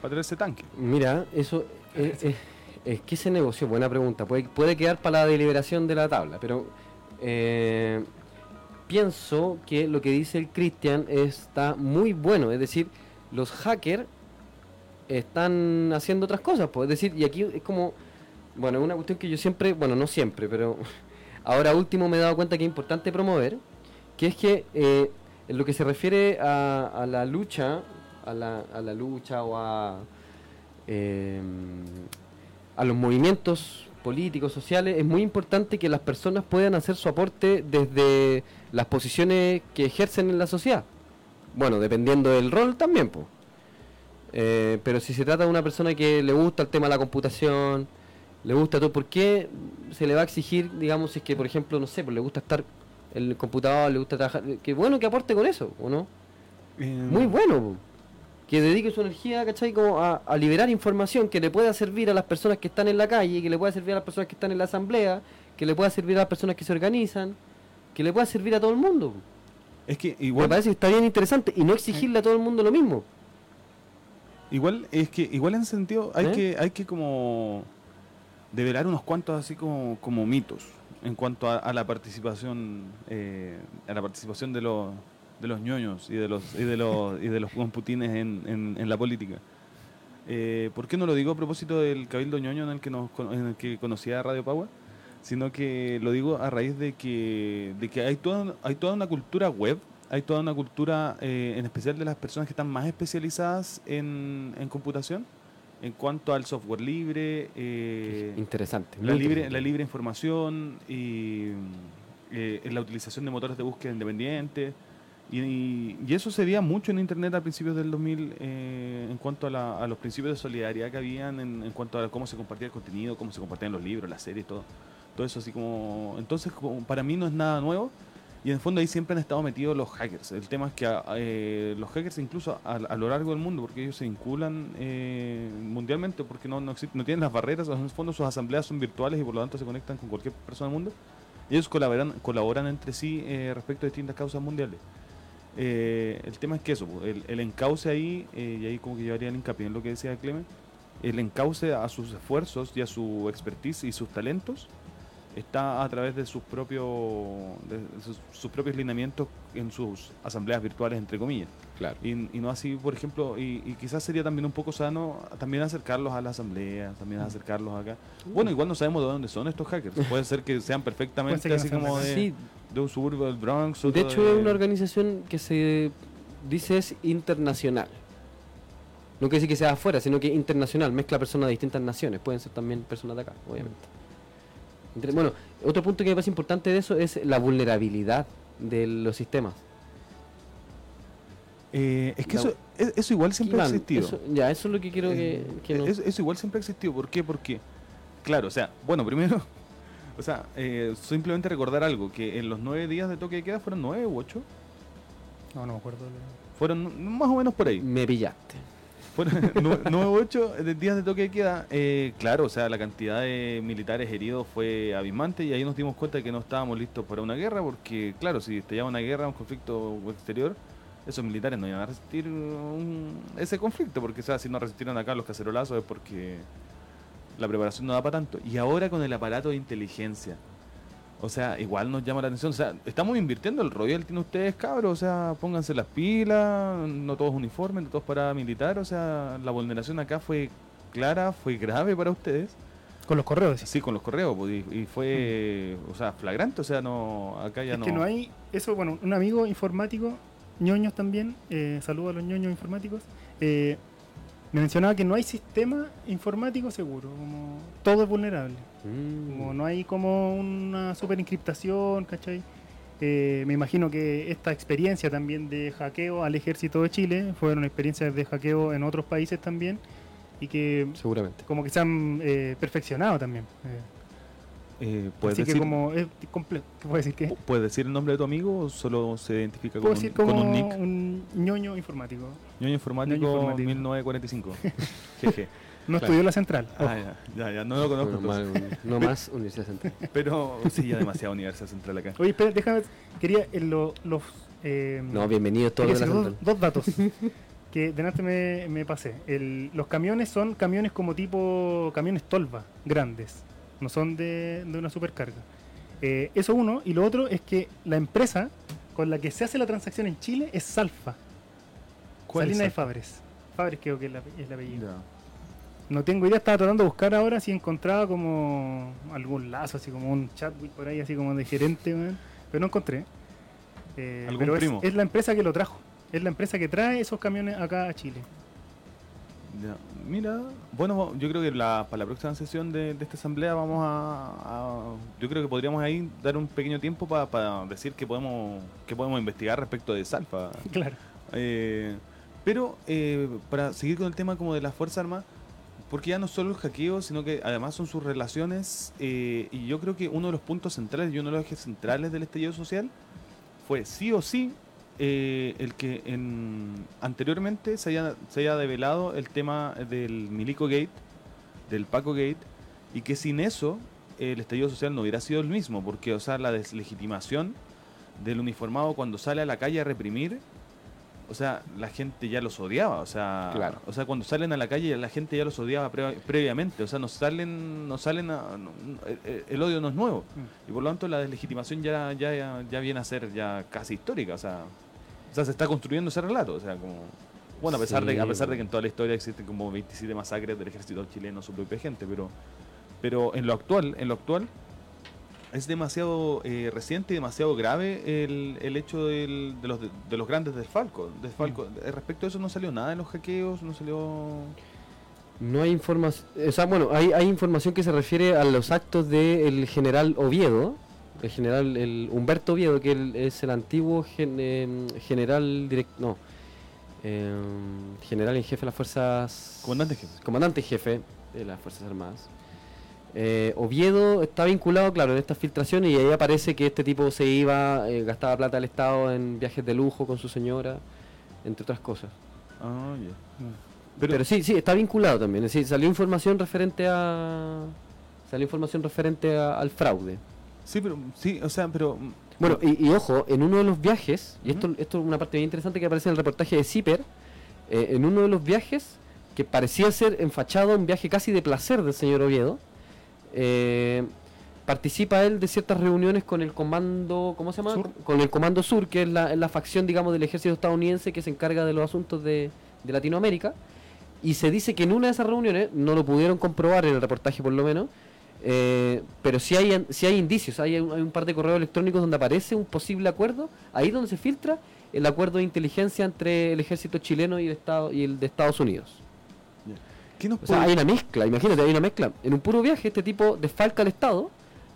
para tener ese tanque? Mira, eso es, es- es que ese negocio, buena pregunta, puede, puede quedar para la deliberación de la tabla, pero eh, pienso que lo que dice el Cristian está muy bueno, es decir, los hackers están haciendo otras cosas, pues, es decir, y aquí es como, bueno, una cuestión que yo siempre, bueno, no siempre, pero ahora último me he dado cuenta que es importante promover, que es que eh, en lo que se refiere a, a la lucha, a la, a la lucha o a, eh, a los movimientos políticos, sociales, es muy importante que las personas puedan hacer su aporte desde las posiciones que ejercen en la sociedad. Bueno, dependiendo del rol también, pues. Eh, pero si se trata de una persona que le gusta el tema de la computación, le gusta todo, ¿por qué se le va a exigir, digamos, si es que, por ejemplo, no sé, pues le gusta estar en el computador, le gusta trabajar, que bueno que aporte con eso, ¿o no? Eh, Muy bueno, po. que dedique su energía, ¿cachai? Como a, a liberar información que le pueda servir a las personas que están en la calle, que le pueda servir a las personas que están en la asamblea, que le pueda servir a las personas que se organizan, que le pueda servir a todo el mundo. po. Es que Me igual, parece que está bien interesante y no exigirle a todo el mundo lo mismo. igual es que igual en sentido hay ¿Eh? que hay que como develar unos cuantos así como como mitos en cuanto a, a la participación eh, a la participación de los de los ñoños y de los y de los y de los computines en, en, en la política. Eh, ¿Por qué no lo digo a propósito del cabildo ñoño en el que nos en el que conocía Radio Power? Sino que lo digo a raíz de que de que hay toda hay toda una cultura web hay toda una cultura, eh, en especial de las personas que están más especializadas en, en computación, en cuanto al software libre, eh, interesante. la, libre interesante. la libre información y eh, en la utilización de motores de búsqueda independientes. Y, y- y eso se veía mucho en Internet a principios del 2000 eh, en cuanto a, la- a los principios de solidaridad que habían, en, en cuanto a cómo se compartía el contenido, cómo se compartían los libros, las series, todo. Todo eso así como... Entonces, como para mí no es nada nuevo. Y en el fondo ahí siempre han estado metidos los hackers. El tema es que eh, los hackers incluso a, a lo largo del mundo, porque ellos se vinculan eh, mundialmente, porque no, no, exist- no tienen las barreras, en el fondo sus asambleas son virtuales y por lo tanto se conectan con cualquier persona del mundo. Ellos colaboran, colaboran entre sí eh, respecto a distintas causas mundiales. El tema es que eso, po, el, el encauce ahí, y ahí como que yo haría el hincapié en lo que decía Clemen, el encauce a sus esfuerzos y a su expertise y sus talentos está a través de sus propios de sus, sus propios lineamientos en sus asambleas virtuales entre comillas. Claro. y, y no así por ejemplo y, y quizás sería también un poco sano también acercarlos a la asamblea también acercarlos acá. Bueno igual no sabemos de dónde son estos hackers. Puede ser que sean perfectamente así ser que no como de, Sí, de un suburbio del Bronx de hecho de- es una organización que se dice es internacional. No quiere decir que sea afuera, sino que internacional, mezcla personas de distintas naciones, pueden ser también personas de acá, obviamente. Bueno, otro punto que me parece importante de eso es la vulnerabilidad de los sistemas. Eh, es que La- eso, es- eso igual siempre ha existido eso- ya, eso es lo que quiero que, Eh, que no- eso, eso igual siempre ha existido. ¿Por qué? Porque, claro, o sea, bueno, primero, o sea, eh, simplemente recordar algo, que en los nueve días de toque de queda fueron nueve u ocho, No, no me acuerdo. fueron más o menos por ahí. me pillaste. Ocho de- días de toque de queda, eh, claro, o sea, la cantidad de militares heridos fue abismante y ahí nos dimos cuenta de que no estábamos listos para una guerra, porque, claro, si estallaba una guerra, un conflicto exterior, esos militares no iban a resistir un- ese conflicto, porque, o sea, si no resistieron acá los cacerolazos es porque la preparación no da para tanto. Y ahora con el aparato de inteligencia. O sea, igual nos llama la atención. O sea, estamos invirtiendo el royalty en ustedes, cabros. O sea, pónganse las pilas, no todos uniformes, no todos paramilitares. O sea, la vulneración acá fue clara, fue grave para ustedes. Con los correos. Sí, con los correos, pues, y, y fue, o sea, flagrante. O sea, no, acá ya es no. que no hay. Eso, bueno, un amigo informático, ñoños también, eh, saludo a los ñoños informáticos. eh, me mencionaba que no hay sistema informático seguro, como todo es vulnerable. Mm. Como no hay como una super encriptación, ¿cachai? Eh, me imagino que esta experiencia también de hackeo al ejército de Chile fueron experiencias de hackeo en otros países también y que Seguramente. como que se han eh, perfeccionado también. Eh, Eh, ¿puedes, así que decir, como es. ¿Qué puedo decir que? pu- ¿Puedes decir el nombre de tu amigo o solo se identifica con decir con como un nick? un ñoño informático. ñoño informático, ñoño informático. 1945. Jeje. No Claro. estudió la central. Ah, ya, ya, ya, no lo conozco. Bueno, mal- no más Universidad Central. Pero sí, ya demasiada Universidad Central acá. Oye, espera, déjame. Quería eh, lo- los. eh, No, bienvenido todo quería de la dos, dos datos que delante me, me pasé. El- los camiones son camiones como tipo camiones tolva, grandes. No son de, de una supercarga. Eh, eso uno. Y lo otro es que la empresa con la que se hace la transacción en Chile es Salfa. ¿Cuál Salina de es? Fabres. Fabres creo que es, la, es el apellido. No tengo idea, estaba tratando de buscar ahora si encontraba como algún lazo, así como un chatbot por ahí, así como de gerente, pero no encontré. Eh, ¿Algún pero? Es, la empresa que lo trajo, es la empresa que trae esos camiones acá a Chile. Ya. Mira, bueno, yo creo que la, para la próxima sesión de, de esta asamblea vamos a, a- Yo creo que podríamos ahí dar un pequeño tiempo pa- para decir que podemos que podemos investigar respecto de Salfa. Claro. Eh, pero eh, para seguir con el tema como de las Fuerzas Armadas, porque ya no solo el hackeo, sino que además son sus relaciones, eh, y yo creo que uno de los puntos centrales y uno de los ejes centrales del estallido social fue sí o sí eh, el que en, anteriormente se haya, se haya develado el tema del Milico Gate, del Paco Gate, y que sin eso el estallido social no hubiera sido el mismo, porque o sea, la deslegitimación del uniformado cuando sale a la calle a reprimir, o sea, la gente ya los odiaba, o sea, Claro. o sea, cuando salen a la calle la gente ya los odiaba pre- previamente, o sea, no salen, no salen, a- no- no- el, odio no es nuevo y por lo tanto la deslegitimación ya, ya, ya viene a ser ya casi histórica, o sea, o sea, se está construyendo ese relato, o sea, como bueno, a pesar de a pesar de que en toda la historia existen como 27 masacres del ejército chileno su propia gente, pero pero en lo actual, en lo actual es demasiado eh, reciente y demasiado grave el, el hecho del- de, los, de los grandes desfalcos. desfalcos. Eh, Respecto a eso no salió nada en los hackeos, no salió... No hay información, o sea, bueno, hay, hay información que se refiere a los actos del general Oviedo, el general el Humberto Oviedo, que él es el antiguo gen- em, general direct, no, em, general en jefe de las fuerzas, Comandante jefe. comandante jefe de las fuerzas armadas. Eh, Oviedo está vinculado, claro, en estas filtraciones y ahí aparece que este tipo se iba, eh, gastaba plata al Estado en viajes de lujo con su señora, entre otras cosas. Ah, ya. Pero, Pero, sí, sí, está vinculado también. Es decir, salió información referente a. Salió información referente a- al fraude. Sí, pero sí, o sea, pero mm, Bueno, y, y ojo, en uno de los viajes, y esto, esto es una parte bien interesante que aparece en el reportaje de Zipper, eh, en uno de los viajes, que parecía ser enfachado un viaje casi de placer del señor Oviedo, eh, participa él de ciertas reuniones con el comando, ¿cómo se llama? Sur. Con el comando sur, que es la, la facción, digamos, del ejército estadounidense que se encarga de los asuntos de, de Latinoamérica. Y se dice que en una de esas reuniones, no lo pudieron comprobar en el reportaje por lo menos, eh, pero sí hay, sí hay indicios, hay un, hay un par de correos electrónicos donde aparece un posible acuerdo, ahí donde se filtra el acuerdo de inteligencia entre el ejército chileno y el Estado y el de Estados Unidos. ¿qué nos O sea, hay una mezcla, imagínate, hay una mezcla. En un puro viaje este tipo desfalca al Estado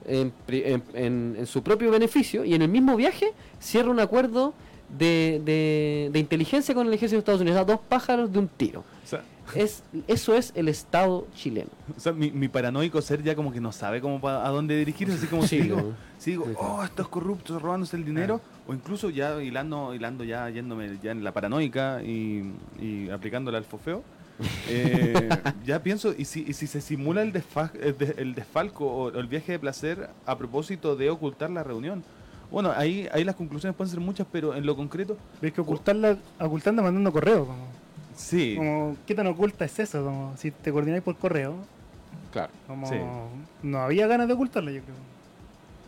en, en- en- en su propio beneficio y en el mismo viaje cierra un acuerdo de, de- de inteligencia con el ejército de Estados Unidos, o sea, dos pájaros de un tiro. o sea, Es, eso es el Estado chileno. o sea, mi, mi paranoico ser ya como que no sabe cómo pa- a dónde dirigirse, así como Sí, si digo, si digo, oh, estos corruptos robándose el dinero, o incluso ya hilando, hilando ya, yéndome ya en la paranoica y, y aplicándole al fofeo, eh, ya pienso, ¿y si, y si se simula el, desfa- el, de- el desfalco o el viaje de placer a propósito de ocultar la reunión? Bueno, ahí, ahí las conclusiones pueden ser muchas, pero en lo concreto, Ves que ocultarla, ocultando mandando correo. Como, sí. como, ¿Qué tan oculta es eso? Como si te coordináis por correo. Claro. Como, Sí. No había ganas de ocultarla, yo creo.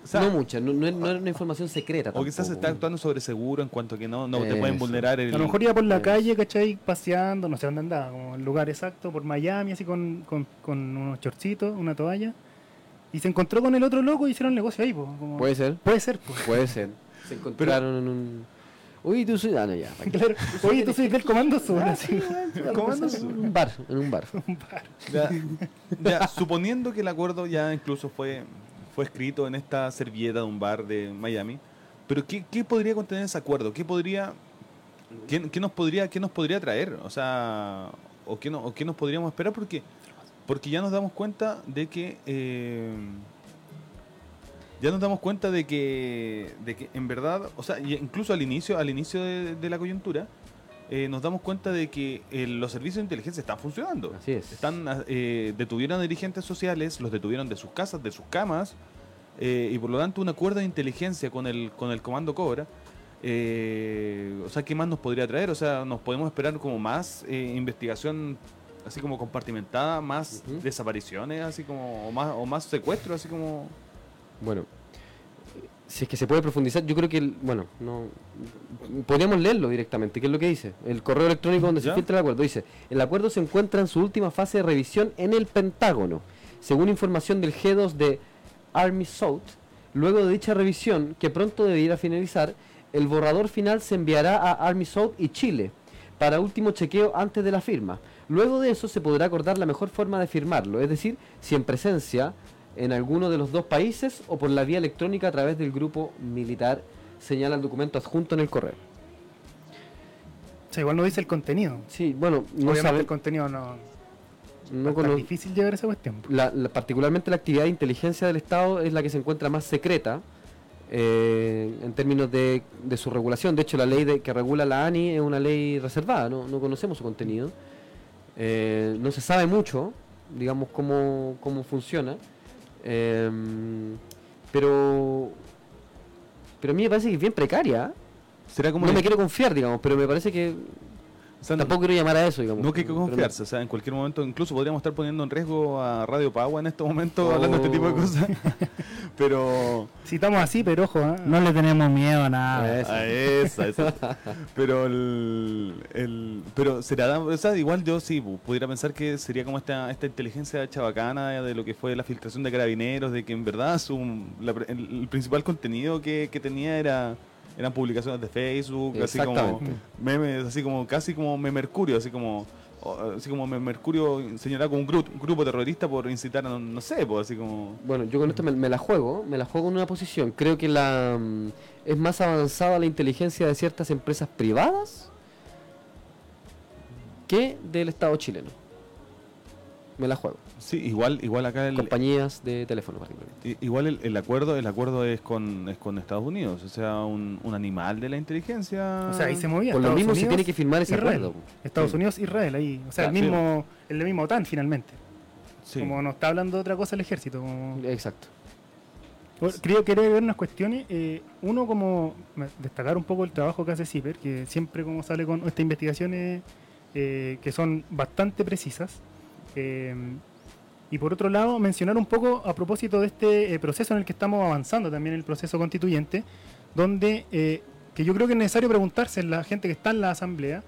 O sea, no mucha, no, no, es- no es una información secreta. o quizás se está tampoco. actuando sobre seguro en cuanto que no, no te pueden vulnerar el... A lo mejor iba por la Eso. calle, ¿cachai? Paseando, no sé dónde andaba, como el lugar exacto, por Miami, así con, con, con unos chorcitos, una toalla. Y se encontró con el otro loco y hicieron negocio ahí, po, como- Puede ser, Puede ser, pues. puede ser. Se encontraron en un... Uy, tú soy. Ah, no, ya. Claro. Oye, tú soy del Comando Sur. así. Comando Sur. En un bar, en un bar. Ya, ya, suponiendo que el acuerdo ya incluso fue, fue escrito en esta servilleta de un bar de Miami, pero ¿qué, qué podría contener ese acuerdo? ¿Qué podría, qué, qué nos podría, qué nos podría traer? O sea, o qué, no, o qué nos podríamos esperar porque, porque ya nos damos cuenta de que eh, ya nos damos cuenta de que, de que en verdad, o sea, incluso al inicio, al inicio de, de la coyuntura, eh, nos damos cuenta de que eh, los servicios de inteligencia están funcionando. Así es. Están, eh, detuvieron a dirigentes sociales, los detuvieron de sus casas, de sus camas, eh, y por lo tanto un acuerdo de inteligencia con el, con el comando Cobra. eh, o sea, ¿qué más nos podría traer? O sea, nos podemos esperar como más investigación así como compartimentada, más desapariciones, así como, o más, o más secuestros, así como... Bueno, si es que se puede profundizar, yo creo que, el- bueno, no podríamos leerlo directamente, ¿qué es lo que dice? El correo electrónico donde se filtra el acuerdo dice, el acuerdo se encuentra en su última fase de revisión en el Pentágono, según información del G2 de Army South. Luego de dicha revisión, que pronto debiera finalizar, el borrador final se enviará a Army South y Chile para último chequeo antes de la firma. Luego de eso se podrá acordar la mejor forma de firmarlo, es decir, si en presencia en alguno de los dos países o por la vía electrónica a través del grupo militar, señala el documento adjunto en el correo. O sea, igual no dice el contenido. Sí, bueno, no Obviamente sabe, el contenido no, no es difícil llegar a esa cuestión. la- la- particularmente la actividad de inteligencia del Estado es la que se encuentra más secreta eh, en términos de, de su regulación. De hecho, la ley de, que regula la ANI es una ley reservada, no, no conocemos su contenido. Eh, no se sabe mucho, digamos, cómo, cómo funciona. Eh, pero, pero a mí me parece que es bien precaria. Será como... No me quiero confiar, digamos, pero me parece que o sea, no- tampoco quiero llamar a eso, digamos. No que hay que Pero confiarse, o sea, en cualquier momento incluso podríamos estar poniendo en riesgo a Radio Pagua en este momento Oh. hablando de este tipo de cosas. Pero Citamos así, pero ojo, ¿ah? No le tenemos miedo a nada. Eso. a esa, esa. Pero el, el- pero será, o sea, igual yo sí pu- pudiera pensar que sería como esta esta inteligencia chabacana de lo que fue la filtración de carabineros, de que en verdad su la pre- el, el principal contenido que, que tenía era eran publicaciones de Facebook, así como Exactamente. memes, así como casi como me Mercurio, así como así como me Mercurio señalaba como un grupo, un grupo terrorista por incitar a no, no sé, pues así como Bueno, yo con esto me, me la juego, me la juego en una posición. Creo que la mm, es más avanzada la inteligencia de ciertas empresas privadas que del Estado chileno. Me la juego. sí, igual igual acá el, Compañías de teléfono, particularmente. Igual el, el acuerdo el acuerdo es con es con Estados Unidos, o sea, un, un animal de la inteligencia. O sea, ahí se movía. Por lo Estados mismo se Unidos, tiene que firmar ese Israel. acuerdo. Estados Sí. Unidos, Israel, ahí. O sea, el Claro, sí. mismo, el de misma OTAN finalmente. Sí. Como no está hablando de otra cosa el ejército. como- Exacto. Creo que ver unas cuestiones. eh, uno, como destacar un poco el trabajo que hace CIPER, que siempre como sale con estas investigaciones eh, que son bastante precisas. Eh, y por otro lado, mencionar un poco a propósito de este eh, proceso en el que estamos avanzando, también el proceso constituyente, donde eh, que yo creo que es necesario preguntarse la gente que está en la Asamblea,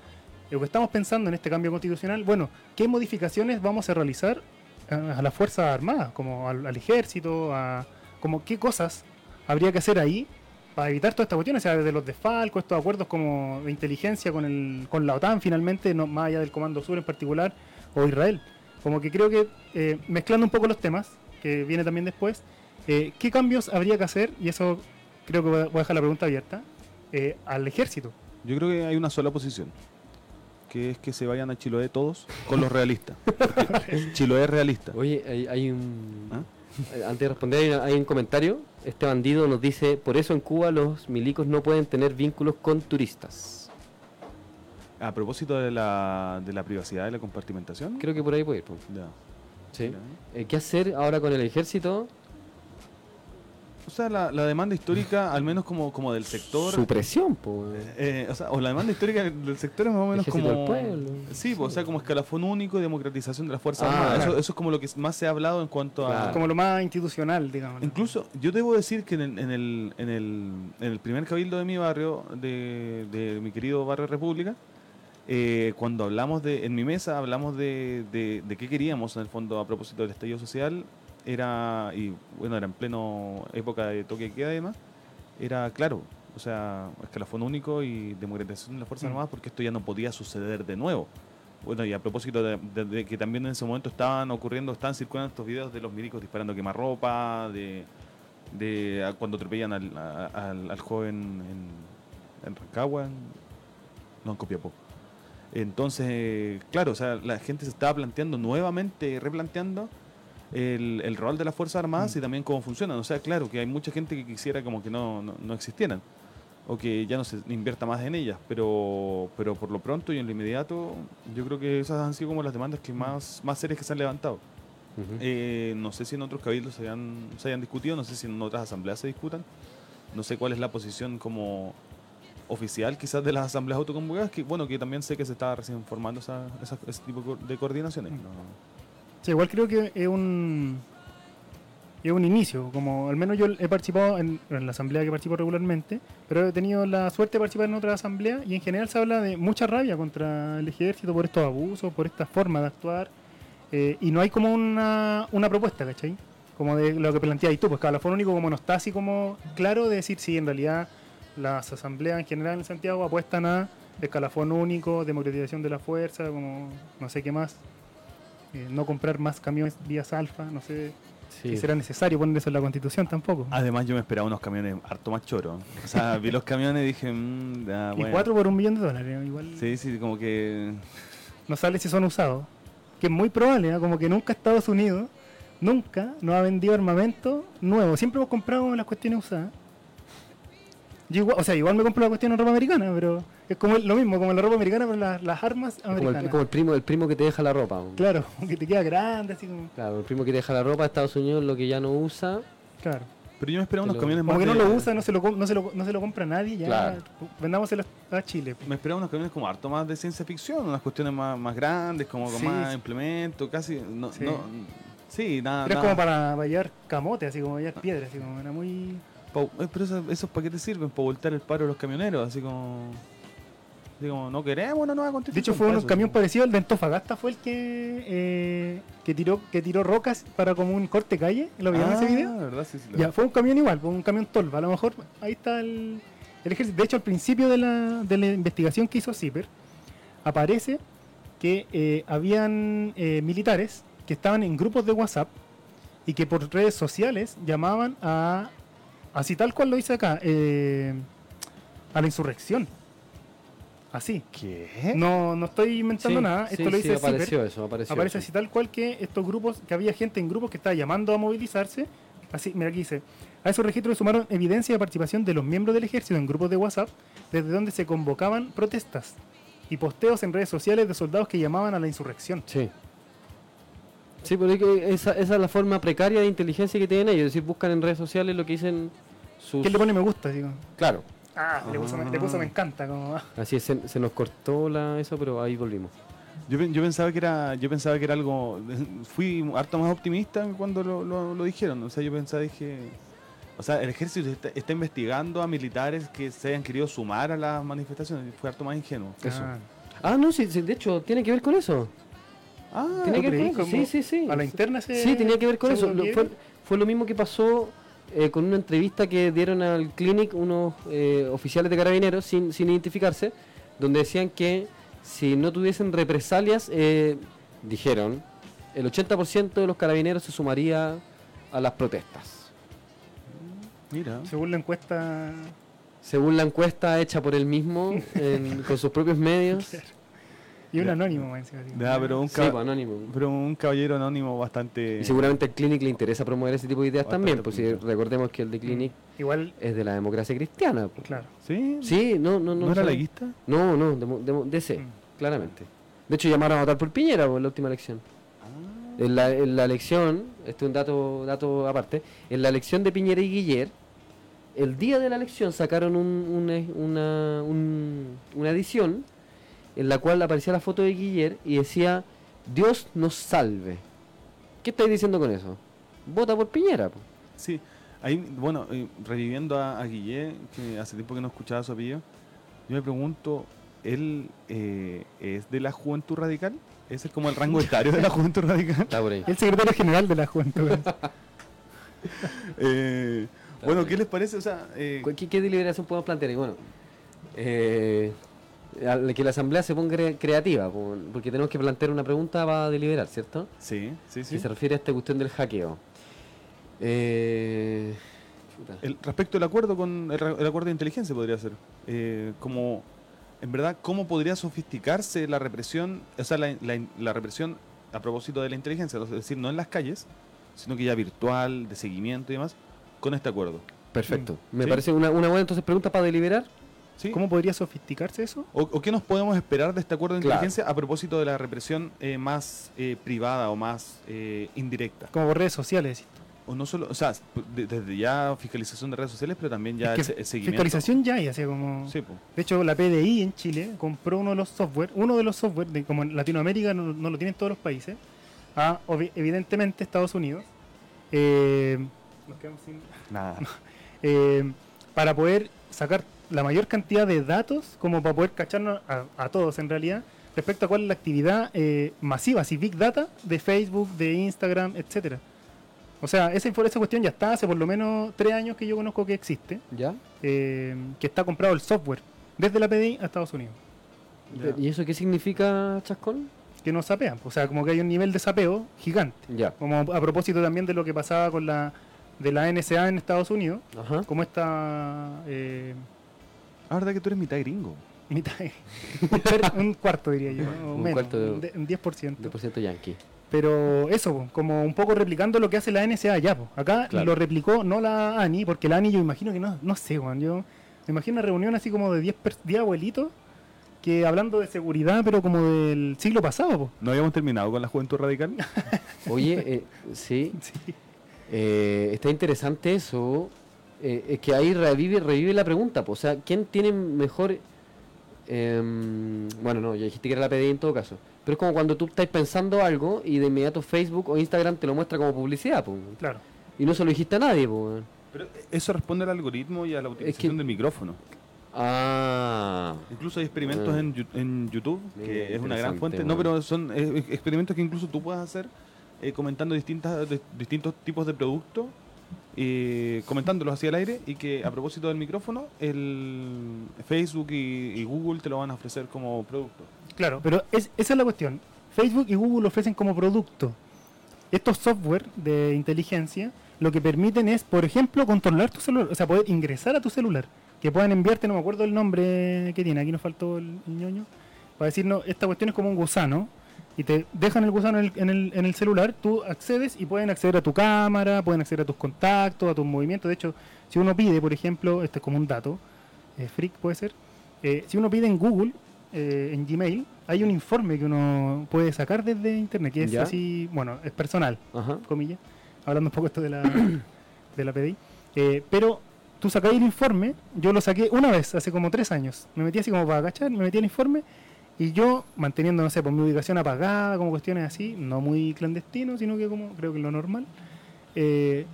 lo que estamos pensando en este cambio constitucional, bueno, ¿qué modificaciones vamos a realizar a, las Fuerzas Armadas, como al, al ejército, a como qué cosas habría que hacer ahí para evitar todas estas cuestiones, o sea, desde los desfalcos, estos acuerdos como de inteligencia con el con la OTAN finalmente, no más allá del Comando Sur en particular, o Israel. Como que creo que eh, mezclando un poco los temas, que viene también después, eh, ¿qué cambios habría que hacer? Y eso creo que voy a dejar la pregunta abierta, eh, al ejército. Yo creo que hay una sola posición, que es que se vayan a Chiloé todos con los realistas. Chiloé es realista. Oye, hay, hay un... ¿Ah? Antes de responder, hay, una- hay un comentario. Este bandido nos dice, por eso en Cuba los milicos no pueden tener vínculos con turistas. A propósito de la, de la privacidad y la compartimentación. Creo que por ahí puede ir. Ya, Sí. Eh, ¿Qué hacer ahora con el ejército? O sea, la, la demanda histórica, al menos como, como del sector. Supresión, po. eh, o, sea, o la demanda histórica del sector es más o menos Ejército como. del pueblo. Sí, pues, o sea, como escalafón único y democratización de las Fuerzas Ah, Armadas. Eso, claro. eso es como lo que más se ha hablado en cuanto a. Como lo más institucional, digamos. Incluso, yo debo decir que en el, en el, en el, en el primer cabildo de mi barrio, de, de mi querido barrio República, eh, cuando hablamos de, en mi mesa, hablamos de, de, de qué queríamos en el fondo a propósito del estallido social, era, y bueno, era en pleno época de toque de queda y demás, era claro, o sea, escalafón único y democratización de las Fuerzas mm. Armadas, porque esto ya no podía suceder de nuevo. Bueno, y a propósito de, que también en ese momento estaban ocurriendo, estaban circulando estos videos de los milicos disparando quemarropa, de, de cuando atropellan al, al, joven en, en Rancagua, no en Copiapó. Entonces, claro, o sea, la gente se estaba planteando nuevamente, replanteando el, rol de las Fuerzas Armadas mm. y también cómo funcionan. O sea, claro, que hay mucha gente que quisiera como que no, no, existieran o que ya no se invierta más en ellas, pero, pero por lo pronto y en lo inmediato, yo creo que esas han sido como las demandas que más, más serias que se han levantado. Eh, no sé si en otros cabildos se hayan, se hayan discutido, no sé si en otras asambleas se discutan, no sé cuál es la posición como oficial quizás de las asambleas autoconvocadas, que bueno, que también sé que se está recién formando esa, ese tipo de coordinaciones. Mm. Sí, igual creo que es un es un inicio, como al menos yo he participado en, la asamblea que participo regularmente, pero he tenido la suerte de participar en otra asamblea y en general se habla de mucha rabia contra el ejército por estos abusos, por esta forma de actuar, eh, y no hay como una, una propuesta, ¿cachai? Como de lo que planteáis tú, pues cada fue único como no está así como claro de decir si en realidad las asambleas en general en Santiago apuestan a escalafón único, democratización de la fuerza, como no sé qué más, eh, no comprar más camiones vías alfa, no sé si será necesario poner eso en la constitución tampoco. Además yo me esperaba unos camiones harto más choro. O sea, vi los camiones y dije, mmm, Y cuatro por un millón de dólares, igual. Sí, sí, como que... No sale si son usados. Que es muy probable, ¿eh? como que nunca Estados Unidos, nunca nos ha vendido armamento nuevo. Siempre hemos comprado las cuestiones usadas o sea, igual me compro la cuestión en ropa americana, pero es como lo mismo, como la ropa americana, pero las, armas americanas. Como, el, como el, primo, el primo que te deja la ropa. Claro, que te queda grande, así como. Claro, el primo que te deja la ropa, Estados Unidos lo que ya no usa. Claro. Pero yo me esperaba unos camiones más. Como que no lo usa, no se lo, no se lo, no se lo compra nadie, ya claro. vendámoselo a Chile. Me esperaba unos camiones como harto más de ciencia ficción, unas cuestiones más, más grandes, como con más implementos, casi. No, sí. No, sí, nada. Pero es como para, para llevar camote, así como llevar piedras, así como era muy. Eh, pero esos, esos paquetes sirven para voltar el paro de los camioneros, así como. Así como, no queremos una nueva constitución. De hecho, fue un camión parecido al de Antofagasta, fue el que eh, que tiró que tiró rocas para como un corte calle. ¿Lo vieron en ese ah, video? Verdad, sí, sí, ya, fue un camión igual, fue un camión tolva. A lo mejor ahí está el, el ejército. De hecho, al principio de la, de la investigación que hizo CIPER, aparece que eh, habían militares que estaban en grupos de WhatsApp y que por redes sociales llamaban a Así tal cual lo hice acá. Eh, a la insurrección. Así. ¿Qué? No, no estoy inventando nada. Esto lo dice apareció eso, apareció Aparece así tal cual que estos grupos, que había gente en grupos que estaba llamando a movilizarse. Así, mira aquí dice. A esos registros sumaron evidencia de participación de los miembros del ejército en grupos de WhatsApp, desde donde se convocaban protestas y posteos en redes sociales de soldados que llamaban a la insurrección. Sí. Sí, porque esa, esa es la forma precaria de inteligencia que tienen ellos. Es decir, buscan en redes sociales lo que dicen sus... ¿Quién le pone me gusta? Digo? Claro. Ah, le, puso, me encanta. Como... Así es, se, nos cortó la, eso, pero ahí volvimos. Yo, yo, pensaba que era yo pensaba que era algo fui harto más optimista cuando lo, lo, dijeron o sea yo pensaba dije o sea el ejército está, investigando a militares que se hayan querido sumar a las manifestaciones fue harto más ingenuo eso ah, ah no sí, de hecho tiene que ver con eso Ah, ¿Tiene que ver con eso? Sí, sí, sí. A la interna se. Sí, tenía que ver con eso. fue, fue, lo mismo que pasó eh, con una entrevista que dieron al Clinic unos eh, oficiales de carabineros sin, sin identificarse, donde decían que si no tuviesen represalias, eh, dijeron, el 80% de los carabineros se sumaría a las protestas. Mira. Según la encuesta. Según la encuesta hecha por él mismo, con sus propios medios. Y un anónimo, encima. pero, un pues, anónimo. pero un caballero anónimo bastante... Y seguramente al Clinic le interesa promover ese tipo de ideas también, pues si recordemos que el de Clinic mm. Igual... es de la democracia cristiana. Pues. Claro. ¿Sí? Sí, no, no, no. ¿No era laguista? No, no, de, de, ese, mm. claramente. De hecho llamaron a votar por Piñera por la última elección. Ah. En, la, en la elección, este es un dato, dato aparte, en la elección de Piñera y Guiller, el día de la elección sacaron un, una, una edición en la cual aparecía la foto de Guiller y decía, Dios nos salve. ¿Qué estáis diciendo con eso? Vota por Piñera. Sí, ahí, bueno, eh, reviviendo a, a que hace tiempo que no escuchaba su apellido, yo me pregunto, ¿él eh, es de la Juventud Radical? ¿Ese es como el rango etario de la Juventud Radical? El secretario general de la Juventud. eh, bueno, ¿qué les parece? O sea, eh, ¿Qué, ¿Qué, deliberación podemos plantear? Y bueno, eh, que la asamblea se ponga creativa, porque tenemos que plantear una pregunta para deliberar, ¿cierto? Sí, sí, sí. Que se refiere a esta cuestión del hackeo. Eh, el, respecto al acuerdo con el, acuerdo de inteligencia podría ser. Eh, como, en verdad, ¿cómo podría sofisticarse la represión, o sea, la, la, represión a propósito de la inteligencia? Es decir, no en las calles, sino que ya virtual, de seguimiento y demás, con este acuerdo. Perfecto. Mm. Me parece una, una buena entonces pregunta para deliberar. ¿Cómo podría sofisticarse eso? O, qué nos podemos esperar de este acuerdo de inteligencia a propósito de la represión eh, más eh, privada o más eh, indirecta? Como por redes sociales. O no solo, o sea, desde ya fiscalización de redes sociales, pero también ya el, seguimiento. Fiscalización ya hay, así como. Sí, de hecho, la PDI en Chile compró uno de los software, uno de los software, de, como en Latinoamérica no, lo tienen todos los países, a, evidentemente Estados Unidos. nos quedamos sin. Nada. para poder sacar la mayor cantidad de datos como para poder cacharnos a, todos en realidad respecto a cuál es la actividad eh, masiva, así big data de Facebook, de Instagram, etcétera. O sea, esa, esa cuestión ya está hace por lo menos tres años que yo conozco que existe. ¿Ya? Eh, que está comprado el software desde la PDI a Estados Unidos. ¿Y eso qué significa, Chascón? Que nos sapean. O sea, como que hay un nivel de sapeo gigante. Ya. Como a propósito también de lo que pasaba con la de la NSA en Estados Unidos. Ajá. Como esta... Eh, Ah, verdad que tú eres mitad gringo. Mitad. un cuarto diría yo. un menos, cuarto de, un 10%. 10% yankee. Pero eso, como un poco replicando lo que hace la NSA allá. Acá lo replicó no la ANI, porque la ANI yo imagino que no, no sé, Juan. Yo me imagino una reunión así como de 10, abuelitos que hablando de seguridad, pero como del siglo pasado. ¿No habíamos terminado con la juventud radical? Oye, eh, sí. Eh, está interesante eso. Eh, es que ahí revive, revive la pregunta, o sea, ¿quién tiene mejor... Em, bueno, no, ya dijiste que era la PDI en todo caso. Pero es como cuando tú estás pensando algo y de inmediato Facebook o Instagram te lo muestra como publicidad, pues. Claro. Y no se lo dijiste a nadie, pues. Pero eso responde al algoritmo y a la utilización del micrófono. Ah. Incluso hay experimentos ah. en, en, YouTube, que es una gran fuente. No, pero son eh, experimentos que incluso tú puedes hacer eh, comentando distintas, distintos tipos de productos eh, comentándolos hacia el aire y que a propósito del micrófono, el Facebook y, Google te lo van a ofrecer como producto. Claro, pero esa es la cuestión. Facebook y Google lo ofrecen como producto. Estos software de inteligencia lo que permiten es, por ejemplo, controlar tu celular, o sea, poder ingresar a tu celular, que puedan enviarte, no me acuerdo el nombre que tiene, aquí nos faltó el, el ñoño, para decirnos, esta cuestión es como un gusano, y te dejan el gusano en el, en, el, celular, tú accedes y pueden acceder a tu cámara, pueden acceder a tus contactos, a tus movimientos. De hecho, si uno pide, por ejemplo, este es como un dato, eh, freak puede ser, eh, si uno pide en Google, eh, en Gmail, hay un informe que uno puede sacar desde Internet, que es así, bueno, es personal, comillas, hablando un poco esto de la, de la PDI. pero tú sacáis el informe, yo lo saqué una vez, hace como tres años. Me metí así como para agachar, me metí el informe y yo, manteniendo, no sé, por mi ubicación apagada, como cuestiones así, no muy clandestino, sino que como creo que lo normal. Eh,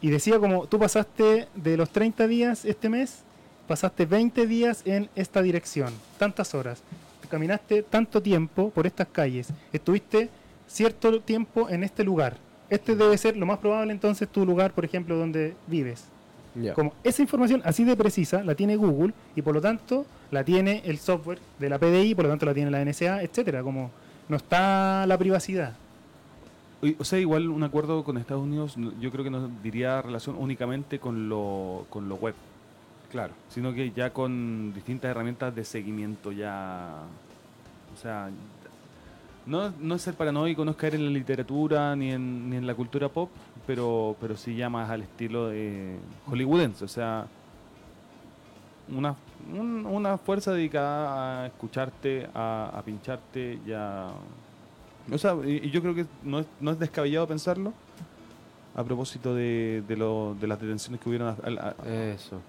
y decía como, tú pasaste de los 30 días este mes, pasaste 20 días en esta dirección, tantas horas, caminaste tanto tiempo por estas calles, estuviste cierto tiempo en este lugar. Este debe ser lo más probable entonces tu lugar, por ejemplo, donde vives. Como esa información así de precisa la tiene Google y por lo tanto la tiene el software de la PDI, por lo tanto la tiene la NSA, etcétera, como no está la privacidad. O sea, igual un acuerdo con Estados Unidos yo creo que no diría relación únicamente con lo, con lo web. Claro. Sino que ya con distintas herramientas de seguimiento ya... O sea, no, no es ser paranoico, no es caer en la literatura ni en, ni en la cultura pop, pero, pero sí ya más al estilo de hollywoodense. O sea, una, una fuerza dedicada a escucharte, a, pincharte, ya... O sea, y, yo creo que no es, no es descabellado pensarlo a propósito de, de, lo, de las detenciones que hubieron. Eso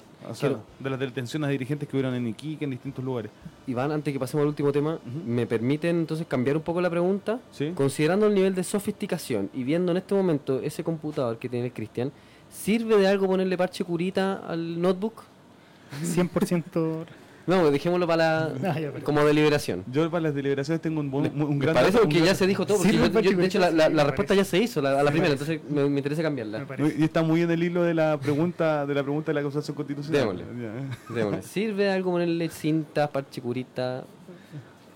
de las detenciones de dirigentes que hubieron en Iquique, en distintos lugares. Iván, antes que pasemos al último tema, ¿me permiten entonces cambiar un poco la pregunta? Considerando el nivel de sofisticación y viendo en este momento ese computador que tiene Cristian, ¿sirve de algo ponerle parche curita al notebook? 100%. No, dejémoslo para la, Ah, ya, como deliberación. Yo para las deliberaciones tengo un, buen- un, gran... parece un que gran- ya se dijo todo, porque Sí, yo- me yo- parece de hecho la, respuesta ya se hizo, la, a la primera, entonces me, me interesa cambiarla. Me. Y está muy en el hilo de la pregunta de la pregunta de la acusación constitucional. Démosle. Ya. Démosle. ¿Sirve algo ponerle cinta, parche curita,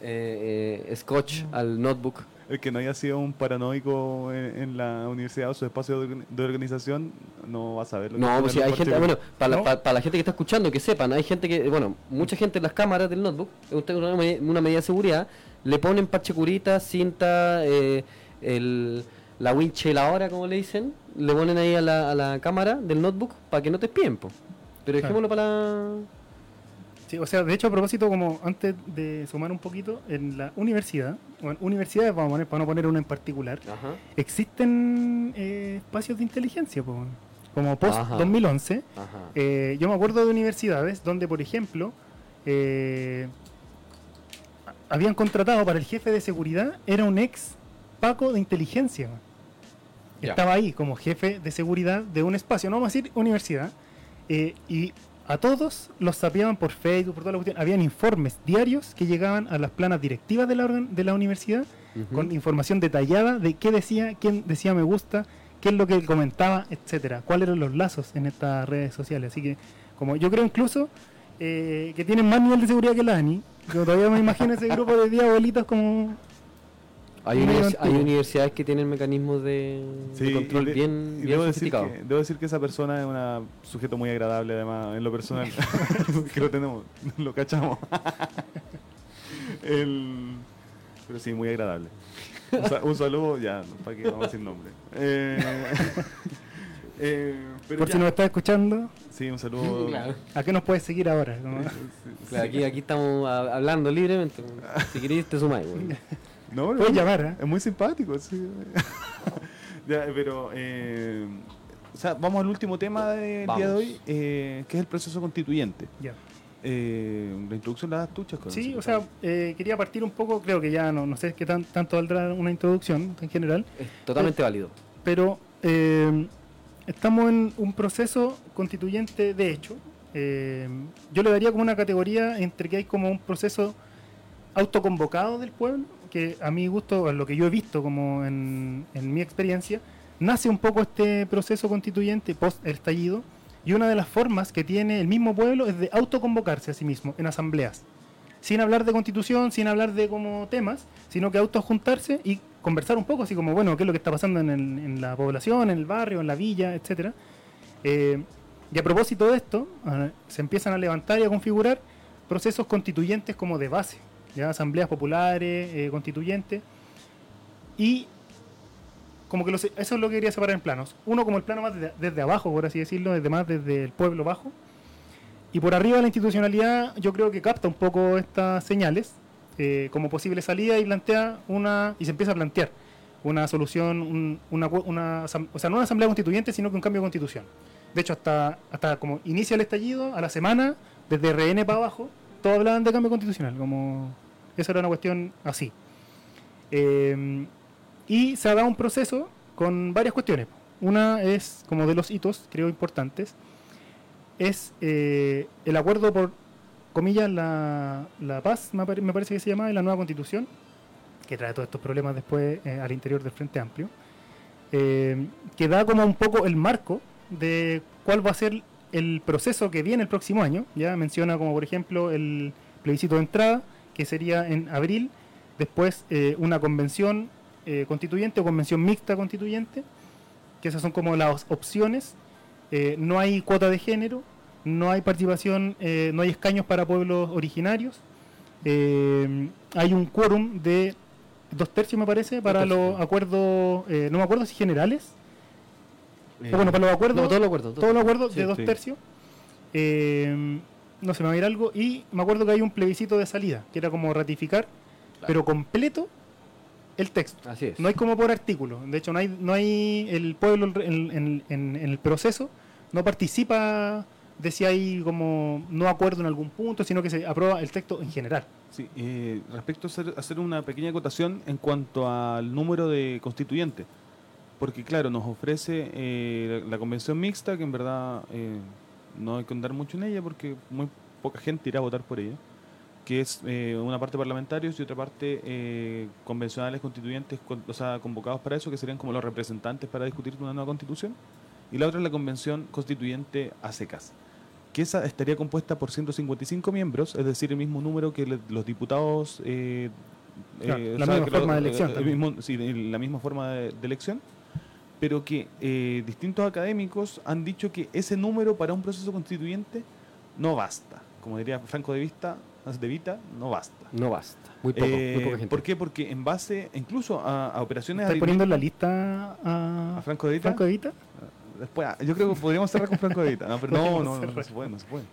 eh, eh, scotch al notebook? El que no haya sido un paranoico en, en la universidad o su espacio de, organ- de organización no va a saber lo que No, es pues poner hay gente, bueno, para, No. la, para, la gente que está escuchando, que sepan, hay gente que, bueno, mucha gente en las cámaras del notebook, una, una medida de seguridad, le ponen parche curita, cinta, eh, el, la winch ahora, como le dicen, le ponen ahí a la, a la cámara del notebook para que no te espien, po. Pero Claro. dejémoslo para la... Sí, o sea, de hecho, a propósito, como antes de sumar un poquito, en la universidad, o en universidades, vamos a poner, para no poner una en particular, Ajá, existen eh, espacios de inteligencia, como post Ajá. 2011. ajá. Eh, yo me acuerdo de universidades donde, por ejemplo, eh, habían contratado para el jefe de seguridad, era un ex Paco de inteligencia. Estaba ahí como jefe de seguridad de un espacio, no vamos a decir universidad, eh, y a todos los sapeaban por Facebook, por toda la cuestión. Habían informes diarios que llegaban a las planas directivas de la, organ- de la universidad con información detallada de qué decía, quién decía me gusta, qué es lo que comentaba, etcétera, cuáles eran los lazos en estas redes sociales. Así que, como yo creo incluso eh, que tienen más nivel de seguridad que la ANI, yo todavía me imagino ese grupo de 10 abuelitos como... Hay, univers- hay universidades que tienen mecanismos de, control y de- bien, y bien debo, decir que, debo decir que esa persona es un sujeto muy agradable, además, en lo personal. que lo tenemos, lo cachamos. El- pero sí, muy agradable. Un, sa- un saludo, ya, para que vamos a decir nombre. Eh, eh, pero Por ya. si nos estás escuchando, Sí, un saludo. Claro. ¿a qué nos puedes seguir ahora? Como- Sí, Claro, sí. aquí, aquí estamos a- hablando libremente. Si queréis, te sumáis. güey. No, no, Puedes llamar, ¿eh? Es muy simpático, sí. Ya, pero, eh, o sea, vamos al último tema del día de Vamos. hoy, eh, que es el proceso constituyente. Ya. Eh, la introducción la das tú, Chasco. Sí, o sea, eh, quería partir un poco, creo que ya no, no sé qué tan, tanto valdrá una introducción en general, Es totalmente válido. pero eh, estamos en un proceso constituyente de hecho. Eh, yo le daría como una categoría entre que hay como un proceso autoconvocado del pueblo, que a mi gusto, a lo que yo he visto como en, mi experiencia, nace un poco este proceso constituyente post estallido, y una de las formas que tiene el mismo pueblo es de autoconvocarse a sí mismo en asambleas, sin hablar de constitución, sin hablar de como temas, sino que autojuntarse y conversar un poco, así como, bueno, qué es lo que está pasando en la población, en el barrio, en la villa, etcétera. Eh, y a propósito de esto, ah, se empiezan a levantar y a configurar procesos constituyentes como de base, ya asambleas populares, eh, constituyentes, y como que eso es lo que quería separar en planos. Uno como el plano más desde, desde abajo, por así decirlo, desde más desde el pueblo bajo, y por arriba la institucionalidad yo creo que capta un poco estas señales eh, como posible salida y plantea una, y se empieza a plantear una solución, un- una, una o sea, no una asamblea constituyente, sino que un cambio de constitución. De hecho, hasta, hasta como inicia el estallido, a la semana, desde RN para abajo, todos hablaban de cambio constitucional, como esa era una cuestión así. Eh, y se ha dado un proceso con varias cuestiones. Una es, como de los hitos, creo, importantes, es eh, el acuerdo por, comillas, la, la paz, me, pare- me parece que se llama, y la nueva constitución, que trae todos estos problemas después eh, al interior del Frente Amplio, eh, que da como un poco el marco de cuál va a ser el proceso que viene el próximo año. Ya menciona como por ejemplo el plebiscito de entrada, que sería en abril, después eh, una convención eh, constituyente o convención mixta constituyente, que esas son como las opciones. Eh, no hay cuota de género, no hay participación, no hay escaños para pueblos originarios. Hay un quórum de dos tercios, me parece, para los acuerdos, no me acuerdo si generales, bueno, para los acuerdos, No, todo lo acuerdo. todo. todos los acuerdos Sí, de dos sí. tercios. No se me va a ir algo. Y me acuerdo que hay un plebiscito de salida, que era como ratificar, pero completo el texto. Así es. No hay como por artículo. De hecho, no hay, no hay el pueblo en, en- en- en el proceso, no participa de si hay como no acuerdo en algún punto, sino que se aprueba el texto en general. Sí, eh, respecto a hacer, hacer una pequeña acotación en cuanto al número de constituyentes, porque claro, nos ofrece eh, la, la convención mixta, que en verdad eh, no hay que andar mucho en ella, porque muy poca gente irá a votar por ella, que es eh, una parte parlamentarios y otra parte eh, convencionales constituyentes, o sea, convocados para eso, que serían como los representantes para discutir una nueva constitución, y la otra es la convención constituyente a secas, que esa estaría compuesta por 155 miembros, es decir, el mismo número que los diputados... Eh, la, misma forma de elección. sí, la misma forma de, elección, pero que distintos académicos han dicho que ese número para un proceso constituyente no basta. Como diría Franco de Vista, de Vita, no basta. No basta. Muy poco, muy poca gente. ¿Por qué? Porque en base incluso a, operaciones... ¿Estás poniendo en la lista a, Franco de Vita? Franco de Vita? Después, ah, yo creo que podríamos cerrar con Franco de Vita. No, pero no, no, no, se puede, no se puede.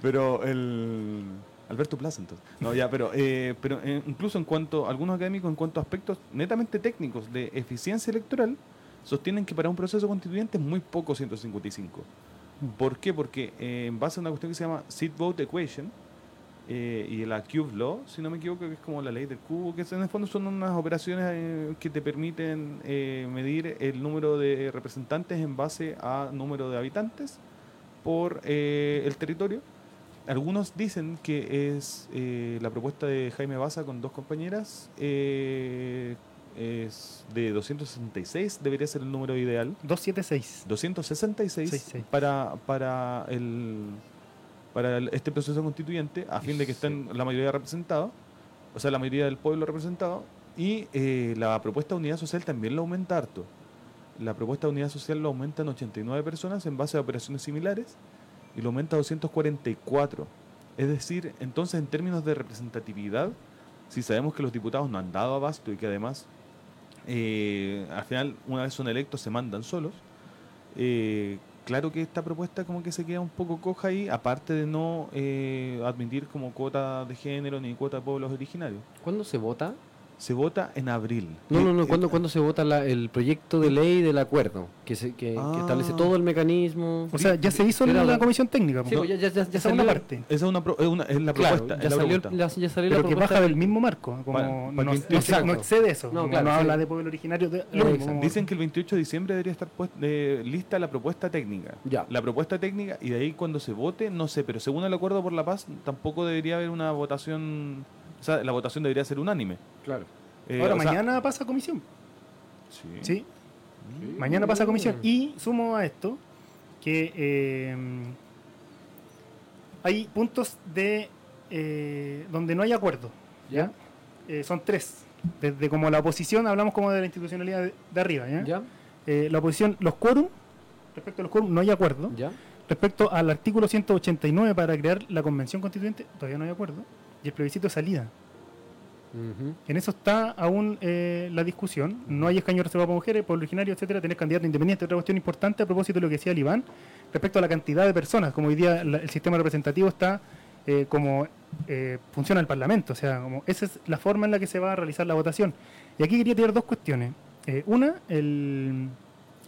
Pero el... Alberto Plaza, entonces. No, ya, pero, eh, pero eh, incluso en cuanto, algunos académicos, en cuanto a aspectos netamente técnicos de eficiencia electoral, sostienen que para un proceso constituyente es muy poco 155. ¿Por qué? Porque eh, en base a una cuestión que se llama Seat Vote Equation eh, y la Cube Law, si no me equivoco, que es como la ley del cubo, que en el fondo son unas operaciones eh, que te permiten medir el número de representantes en base a número de habitantes por el territorio. Algunos dicen que es la propuesta de Jaime Baza con dos compañeras es de 266, debería ser el número ideal. 276. 266 para, para, el, para este proceso constituyente, a fin de que estén la mayoría representados, o sea, la mayoría del pueblo representado, y eh, la propuesta de unidad social también lo aumenta harto. La propuesta de unidad social lo aumenta en 89 personas en base a operaciones similares y lo aumenta a 244. Es decir, entonces en términos de representatividad, si sabemos que los diputados no han dado abasto y que además eh, al final, una vez son electos, se mandan solos. Eh, claro que esta propuesta como que se queda un poco coja ahí, aparte de no eh, admitir como cuota de género ni cuota de pueblos originarios. ¿Cuándo se vota? Se vota en abril. No, no, no. ¿Cuándo, ¿cuándo se vota el proyecto de ley del acuerdo? Que, se, que, establece ah. todo el mecanismo. O sea, ya se hizo en la, comisión técnica. Sí, ya, ya, ya, ya salió una parte. Esa es, una, es, una, es la propuesta. ya, salió, ya, salió, Pero que baja del mismo marco. Como no, excede eso. No, claro, no habla de pueblo originario. De, Dicen que el 28 de diciembre debería estar pues, lista la propuesta técnica. Ya. La propuesta técnica y de ahí cuando se vote, no sé, pero según el acuerdo por la paz, tampoco debería haber una votación. O sea, la votación debería ser unánime. Claro. Eh, Ahora, mañana pasa comisión. Sí. Mañana pasa comisión. Y sumo a esto que eh, hay puntos de eh, donde no hay acuerdo. ¿ya? son tres. Desde como la oposición, hablamos como de la institucionalidad de, arriba. ¿ya? la oposición, los quórum, respecto a los quórum, no hay acuerdo. ¿Ya? Respecto al artículo 189 para crear la convención constituyente, todavía no hay acuerdo. Y el plebiscito de salida. En eso está aún eh, la discusión. No hay escaño reservado para mujeres, pueblo originario, etcétera. Tener candidato independiente. Otra cuestión importante a propósito de lo que decía el Iván respecto a la cantidad de personas. Como hoy día el sistema representativo está eh, como eh, funciona el Parlamento. O sea, como esa es la forma en la que se va a realizar la votación. Y aquí quería tirar dos cuestiones. una, el,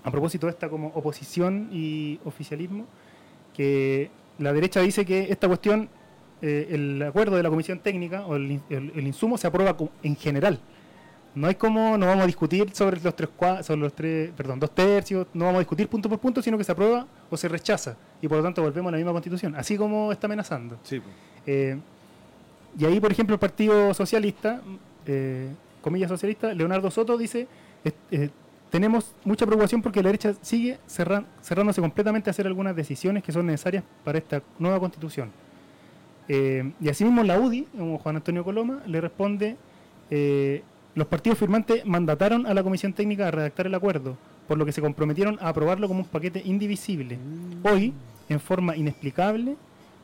a propósito de esta como oposición y oficialismo, que la derecha dice que esta cuestión eh, el acuerdo de la comisión técnica o el, insumo se aprueba en general. No hay como, no vamos a discutir sobre los tres, sobre los tres, perdón, dos tercios, no vamos a discutir punto por punto, sino que se aprueba o se rechaza y por lo tanto volvemos a la misma constitución, así como está amenazando. Eh, y ahí, por ejemplo, el Partido Socialista, eh, comillas socialista, Leonardo Soto dice, tenemos mucha preocupación porque la derecha sigue cerrándose completamente a hacer algunas decisiones que son necesarias para esta nueva constitución eh, y asimismo la UDI, como Juan Antonio Coloma, le responde, eh, los partidos firmantes mandataron a la Comisión Técnica a redactar el acuerdo, por lo que se comprometieron a aprobarlo como un paquete indivisible. Mm. Hoy, en forma inexplicable,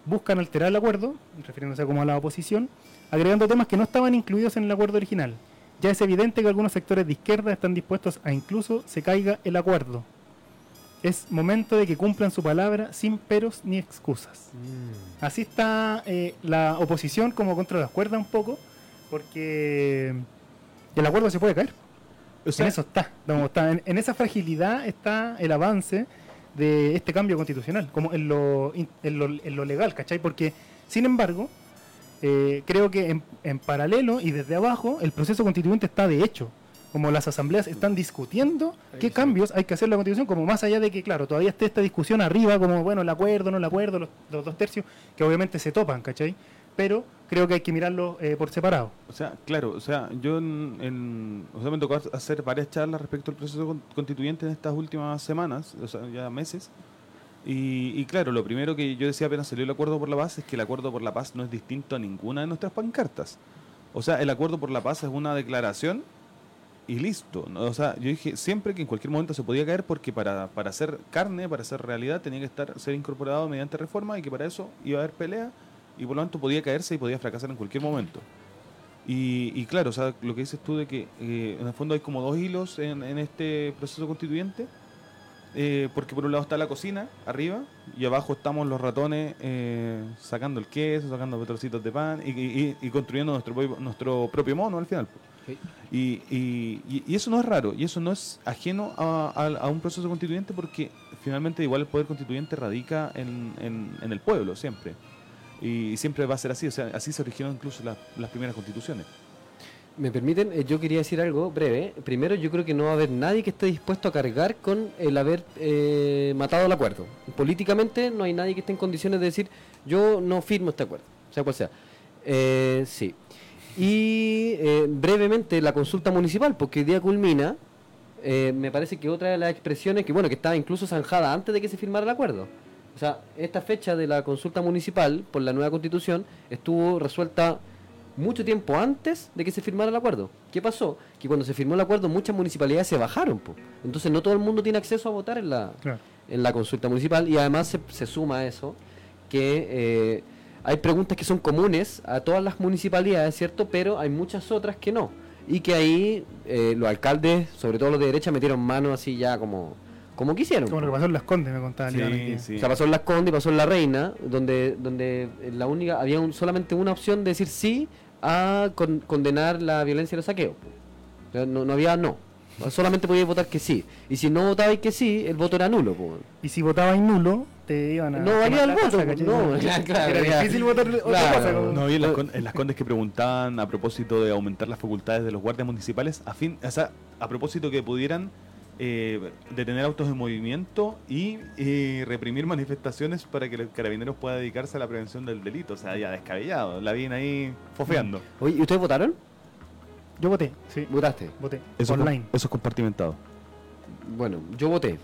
buscan alterar el acuerdo, refiriéndose como a la oposición, agregando temas que no estaban incluidos en el acuerdo original. Ya es evidente que algunos sectores de izquierda están dispuestos a incluso se caiga el acuerdo es momento de que cumplan su palabra sin peros ni excusas. Mm. Así está eh, la oposición como contra las cuerdas un poco, porque el acuerdo se puede caer. en eso está. En, esa fragilidad está el avance de este cambio constitucional, como en lo, en lo, legal, ¿cachai? Porque, sin embargo, eh, creo que en, en, paralelo y desde abajo el proceso constituyente está de hecho. Como las asambleas están discutiendo qué cambios hay que hacer en la constitución, como más allá de que, claro, todavía esté esta discusión arriba, como, bueno, el acuerdo, no el acuerdo, los, dos tercios, que obviamente se topan, ¿cachai? Pero creo que hay que mirarlo eh, por separado. O sea, claro, o sea, yo en, o sea, me tocó hacer varias charlas respecto al proceso constituyente en estas últimas semanas, o sea, ya meses. Y, y, claro, lo primero que yo decía apenas salió el acuerdo por la paz es que el acuerdo por la paz no es distinto a ninguna de nuestras pancartas. O sea, el acuerdo por la paz es una declaración y listo. O sea, yo dije siempre que en cualquier momento se podía caer porque para, para hacer carne, para hacer realidad, tenía que estar ser incorporado mediante reforma y que para eso iba a haber pelea y por lo tanto podía caerse y podía fracasar en cualquier momento. Y, y claro, o sea, lo que dices tú de que eh, en el fondo hay como dos hilos en, en este proceso constituyente, eh, porque por un lado está la cocina arriba y abajo estamos los ratones eh, sacando el queso, sacando trocitos de pan y, y, y construyendo nuestro, nuestro propio mono al final. Y, y, y, eso no es raro, y eso no es ajeno a, un proceso constituyente porque finalmente igual el poder constituyente radica en, en, el pueblo siempre. Y siempre va a ser así, o sea, así se originaron incluso las primeras constituciones. ¿Me permiten? Eh, yo quería decir algo breve. Primero, yo creo que no va a haber nadie que esté dispuesto a cargar con el haber eh, matado el acuerdo. Políticamente no hay nadie que esté en condiciones de decir yo no firmo este acuerdo, sea cual sea. Eh, sí. Y eh, brevemente la consulta municipal, porque hoy día culmina, eh, me parece que otra de las expresiones que bueno que estaba incluso zanjada antes de que se firmara el acuerdo. O sea, esta fecha de la consulta municipal por la nueva constitución estuvo resuelta mucho tiempo antes de que se firmara el acuerdo. ¿Qué pasó? Que cuando se firmó el acuerdo muchas municipalidades se bajaron. Entonces no todo el mundo tiene acceso a votar en la, en la consulta municipal y además se, se suma a eso que eh, hay preguntas que son comunes a todas las municipalidades, ¿cierto? Pero hay muchas otras que no. Y que ahí eh, los alcaldes, sobre todo los de derecha, metieron mano así ya como, como quisieron. Como lo que pasó en Las Condes, me contaba sí, sí. O sea, pasó en Las Condes y pasó en La Reina, donde, donde la única, había solamente una opción de decir sí a condenar la violencia y los saqueos. no, no había no. Solamente podías votar que sí. Y si no votabais que sí, el voto era nulo. Y si votabais nulo, te iban a. No valía el voto. no, claro, era difícil votar otra cosa. No, y en las, condes que preguntaban a propósito de aumentar las facultades de los guardias municipales, a, fin, o sea, a propósito que pudieran eh, detener autos en movimiento y reprimir manifestaciones para que los carabineros puedan dedicarse a la prevención del delito. O sea, ya descabellado. La vienen ahí fofeando. Oye, ¿y ustedes votaron? Yo voté, sí. ¿Votaste? Voté. Eso online. eso es compartimentado. Bueno, yo voté.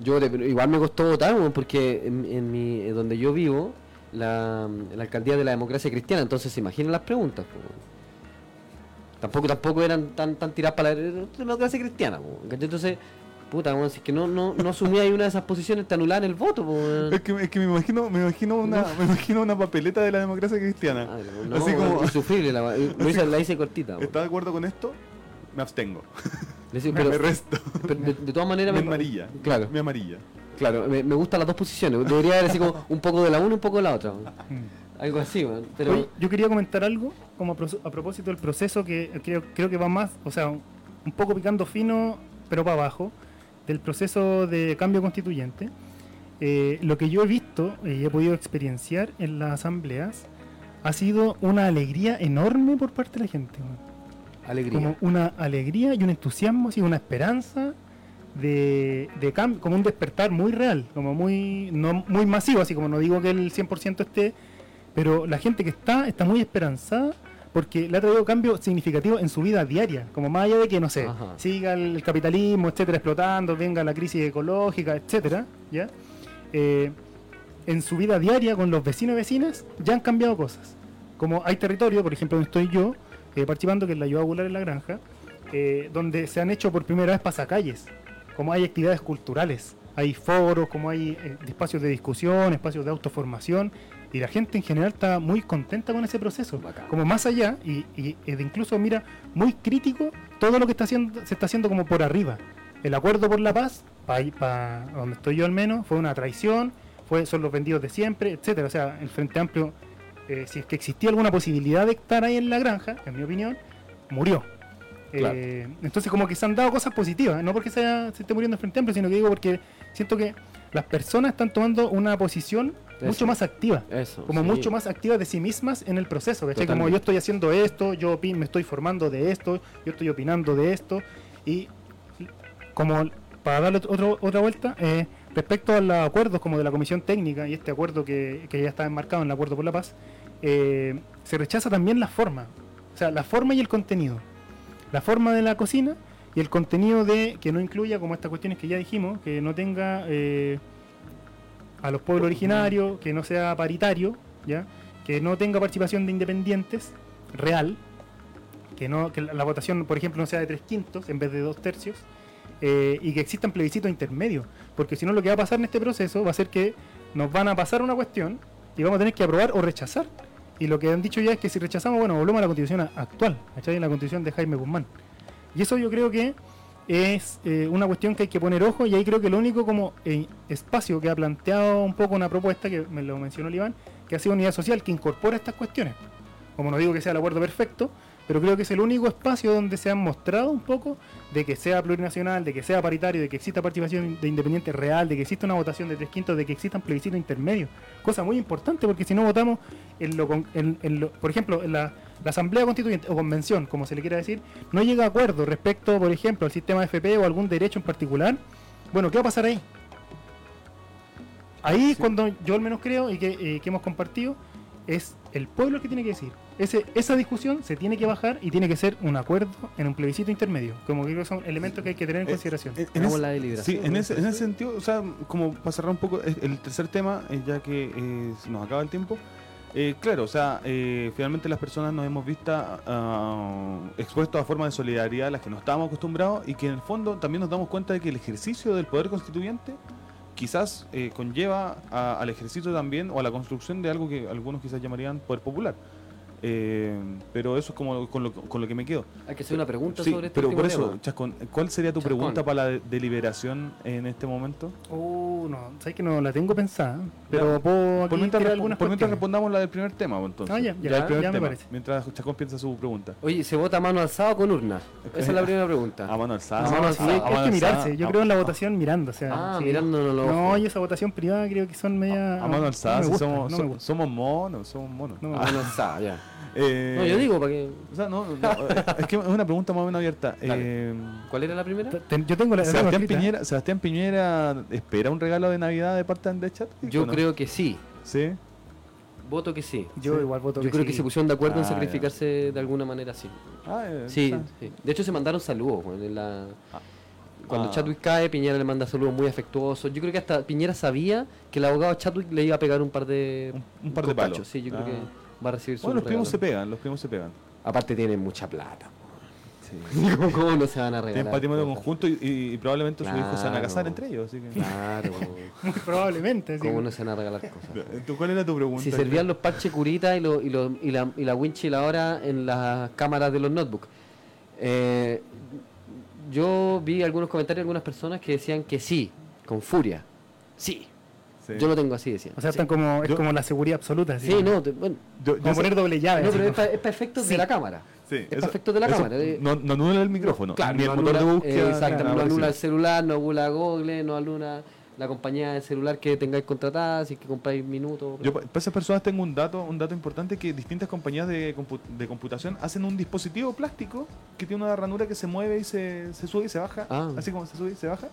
Yo igual me costó votar porque en, mi, donde yo vivo, la, alcaldía de la democracia cristiana, entonces se imaginan las preguntas. Tampoco, tampoco eran tan, tan tiradas para la democracia cristiana. Entonces Puta, bueno, si es que no, no, no asumía ahí una de esas posiciones, te anulan el voto. Es, que, es que me imagino, me imagino una, me imagino una papeleta de la democracia cristiana. Ah, no, Así como insufrible, la, la hice cortita. ¿Estás de acuerdo con esto? Me abstengo. me, resto. de, todas maneras me, amarilla. Claro. Me amarilla. Claro, me, me gustan las dos posiciones. Debería haber así como un poco de la una y un poco de la otra. Mm. Algo así, man. Pero... yo quería comentar algo como a, propósito del proceso que creo, creo que va más, o sea, un poco picando fino, pero para abajo del proceso de cambio constituyente, eh, lo que yo he visto y he podido experienciar en las asambleas ha sido una alegría enorme por parte de la gente. Alegría. Como una alegría y un entusiasmo, y una esperanza de, de cambio, como un despertar muy real, como muy, no, muy masivo, así como no digo que el 100% esté, pero la gente que está está muy esperanzada porque le ha traído cambio significativo en su vida diaria, como más allá de que, no sé, siga el capitalismo, etcétera, explotando, venga la crisis ecológica, etcétera, ¿ya? Eh, en su vida diaria con los vecinos y vecinas ya han cambiado cosas. Como hay territorio, por ejemplo, donde estoy yo, eh, participando, que es la ayuda ocular en la granja, eh, donde se han hecho por primera vez pasacalles, como hay actividades culturales, hay foros, como hay espacios de discusión, espacios de autoformación, y la gente en general está muy contenta con ese proceso. Como más allá, y, y, incluso, mira, muy crítico todo lo que está haciendo, se está haciendo como por arriba. El acuerdo por la paz, para donde estoy yo al menos, fue una traición, fue, son los vendidos de siempre, etcétera. O sea, el Frente Amplio, eh, si es que existía alguna posibilidad de estar ahí en la granja, en mi opinión, murió. Eh, entonces como que se han dado cosas positivas, no porque se, se esté muriendo Frente Amplio, sino que digo porque siento que las personas están tomando una posición mucho más activa. Eso. como sí. mucho más activa de sí mismas en el proceso. ¿cachai? Como yo estoy haciendo esto, yo me estoy formando de esto, yo estoy opinando de esto. Y como para darle otro, otra vuelta, eh, respecto a los acuerdos como de la Comisión Técnica y este acuerdo que, que ya está enmarcado en el Acuerdo por la Paz, eh, se rechaza también la forma. O sea, la forma y el contenido. La forma de la cocina y el contenido de que no incluya como estas cuestiones que ya dijimos, que no tenga... eh, a los pueblos originarios, que no sea paritario, ¿ya? que no tenga participación de independientes real, que no que la, votación, por ejemplo, no sea de tres quintos en vez de dos tercios, eh, y que existan plebiscitos intermedios, porque si no lo que va a pasar en este proceso va a ser que nos van a pasar una cuestión y vamos a tener que aprobar o rechazar. Y lo que han dicho ya es que si rechazamos, bueno, volvemos a la constitución actual, ¿cachai? La constitución de Jaime Guzmán. Y eso yo creo que es eh, una cuestión que hay que poner ojo y ahí creo que el único como eh, espacio que ha planteado un poco una propuesta, que me lo mencionó el Iván, que ha sido unidad social, que incorpora estas cuestiones. Como no digo que sea el acuerdo perfecto, pero creo que es el único espacio donde se han mostrado un poco de que sea plurinacional, de que sea paritario, de que exista participación de independiente real, de que exista una votación de tres quintos, de que existan plebiscitos intermedios. Cosa muy importante porque si no votamos en lo, en- en lo- por ejemplo, en la, la Asamblea Constituyente o Convención, como se le quiera decir, no llega a acuerdo respecto, por ejemplo, al sistema FP o algún derecho en particular, bueno, ¿qué va a pasar ahí? Ahí es cuando yo al menos creo y que, eh, que hemos compartido, es el pueblo el que tiene que decir. Ese, esa discusión se tiene que bajar y tiene que ser un acuerdo en un plebiscito intermedio. Como que son elementos que hay que tener en Eh, consideración. En- la deliberación. Sí, en ese, en ese sentido, o sea, como para cerrar un poco el tercer tema, eh, ya que eh, se nos acaba el tiempo. eh, claro, o sea, eh, finalmente las personas nos hemos visto ah, expuestos a formas de solidaridad a las que no estábamos acostumbrados y que en el fondo también nos damos cuenta de que el ejercicio del poder constituyente quizás eh, conlleva a- al ejercicio también o a la construcción de algo que algunos quizás llamarían poder popular. Eh, pero eso es como con lo, con lo que me quedo. Hay que hacer una pregunta Sí, sobre este pero por eso, tema. Chascón, ¿cuál sería tu Chascón. pregunta para la de- deliberación en este momento? Uh, no, sabes que no la tengo pensada, pero Ya. puedo aquí Por mientras, tirar algunas por mientras respondamos la del primer tema, pues, entonces. Ah, ya, ya, primer ya me parece. Mientras Chacón piensa su pregunta. Oye, ¿se vota a mano alzada o con urna? Esa es la primera pregunta. A mano alzada. Mano sí, hay, a hay mano que alzada, mirarse. Yo a- creo en la votación mirando. O sea, Ah, sí. mirándonos los No, y esa votación privada creo que son media. A mano alzada, no me si gusta, somos, monos, somos monos. Ah, gusta. Mano alzada, ya. Eh, No, yo digo, para que... O sea, no, no, es que es una pregunta más o menos abierta. Eh, ¿Cuál era la primera? Yo tengo la. Sebastián, escrita. Piñera, Sebastián Piñera espera un regalo de Navidad de parte de Chat. Yo creo que sí. Sí. Voto que sí. Yo Sí. igual voto Yo creo que se pusieron de acuerdo en Ah, ya. sacrificarse de alguna manera, sí. Ah, eh, Sí. De hecho, se mandaron saludos. bueno, en la- Cuando Ah. Chadwick cae, Piñera le manda saludos muy afectuosos. Yo creo que hasta Piñera sabía que el abogado Chadwick le iba a pegar un par de, Un, un par de palos. Sí, yo creo Ah. que va a recibir su Bueno, los primos se pegan, los primos se pegan. Aparte tienen mucha plata. Sí. ¿Cómo, cómo no se van a Tienen regalar? patrimonio cosas? conjunto y, y- y probablemente sus hijos se van a casar entre ellos. Así que... Claro. Muy probablemente. sí. ¿Cómo no se van a regalar cosas? ¿Tú, ¿Cuál era tu pregunta? Si servían los parches curita y, lo- y, lo- y la, y la winch y la hora en las cámaras de los notebooks. Eh, yo vi algunos comentarios de algunas personas que decían que sí, con furia. Sí. Sí. Yo lo tengo así, decían. O sea, sí. están como, es Yo- como la seguridad absoluta. así. Sí, no, te- bueno, Yo- yo Como sé- poner doble llave. no, pero es como- para efectos Sí. de la cámara. sí, es eso- perfecto de la eso cámara. No, no anula el micrófono, ni el no motor de anula- búsqueda. eh, ni no anula el celular, no anula Google, no anula la compañía de celular que tengáis contratada, si que compráis minutos. Yo pa- para esas personas tengo un dato, un dato importante que distintas compañías de, compu- de computación hacen un dispositivo plástico que tiene una ranura que se mueve y se, se sube y se baja, Ah. así como se sube y se baja.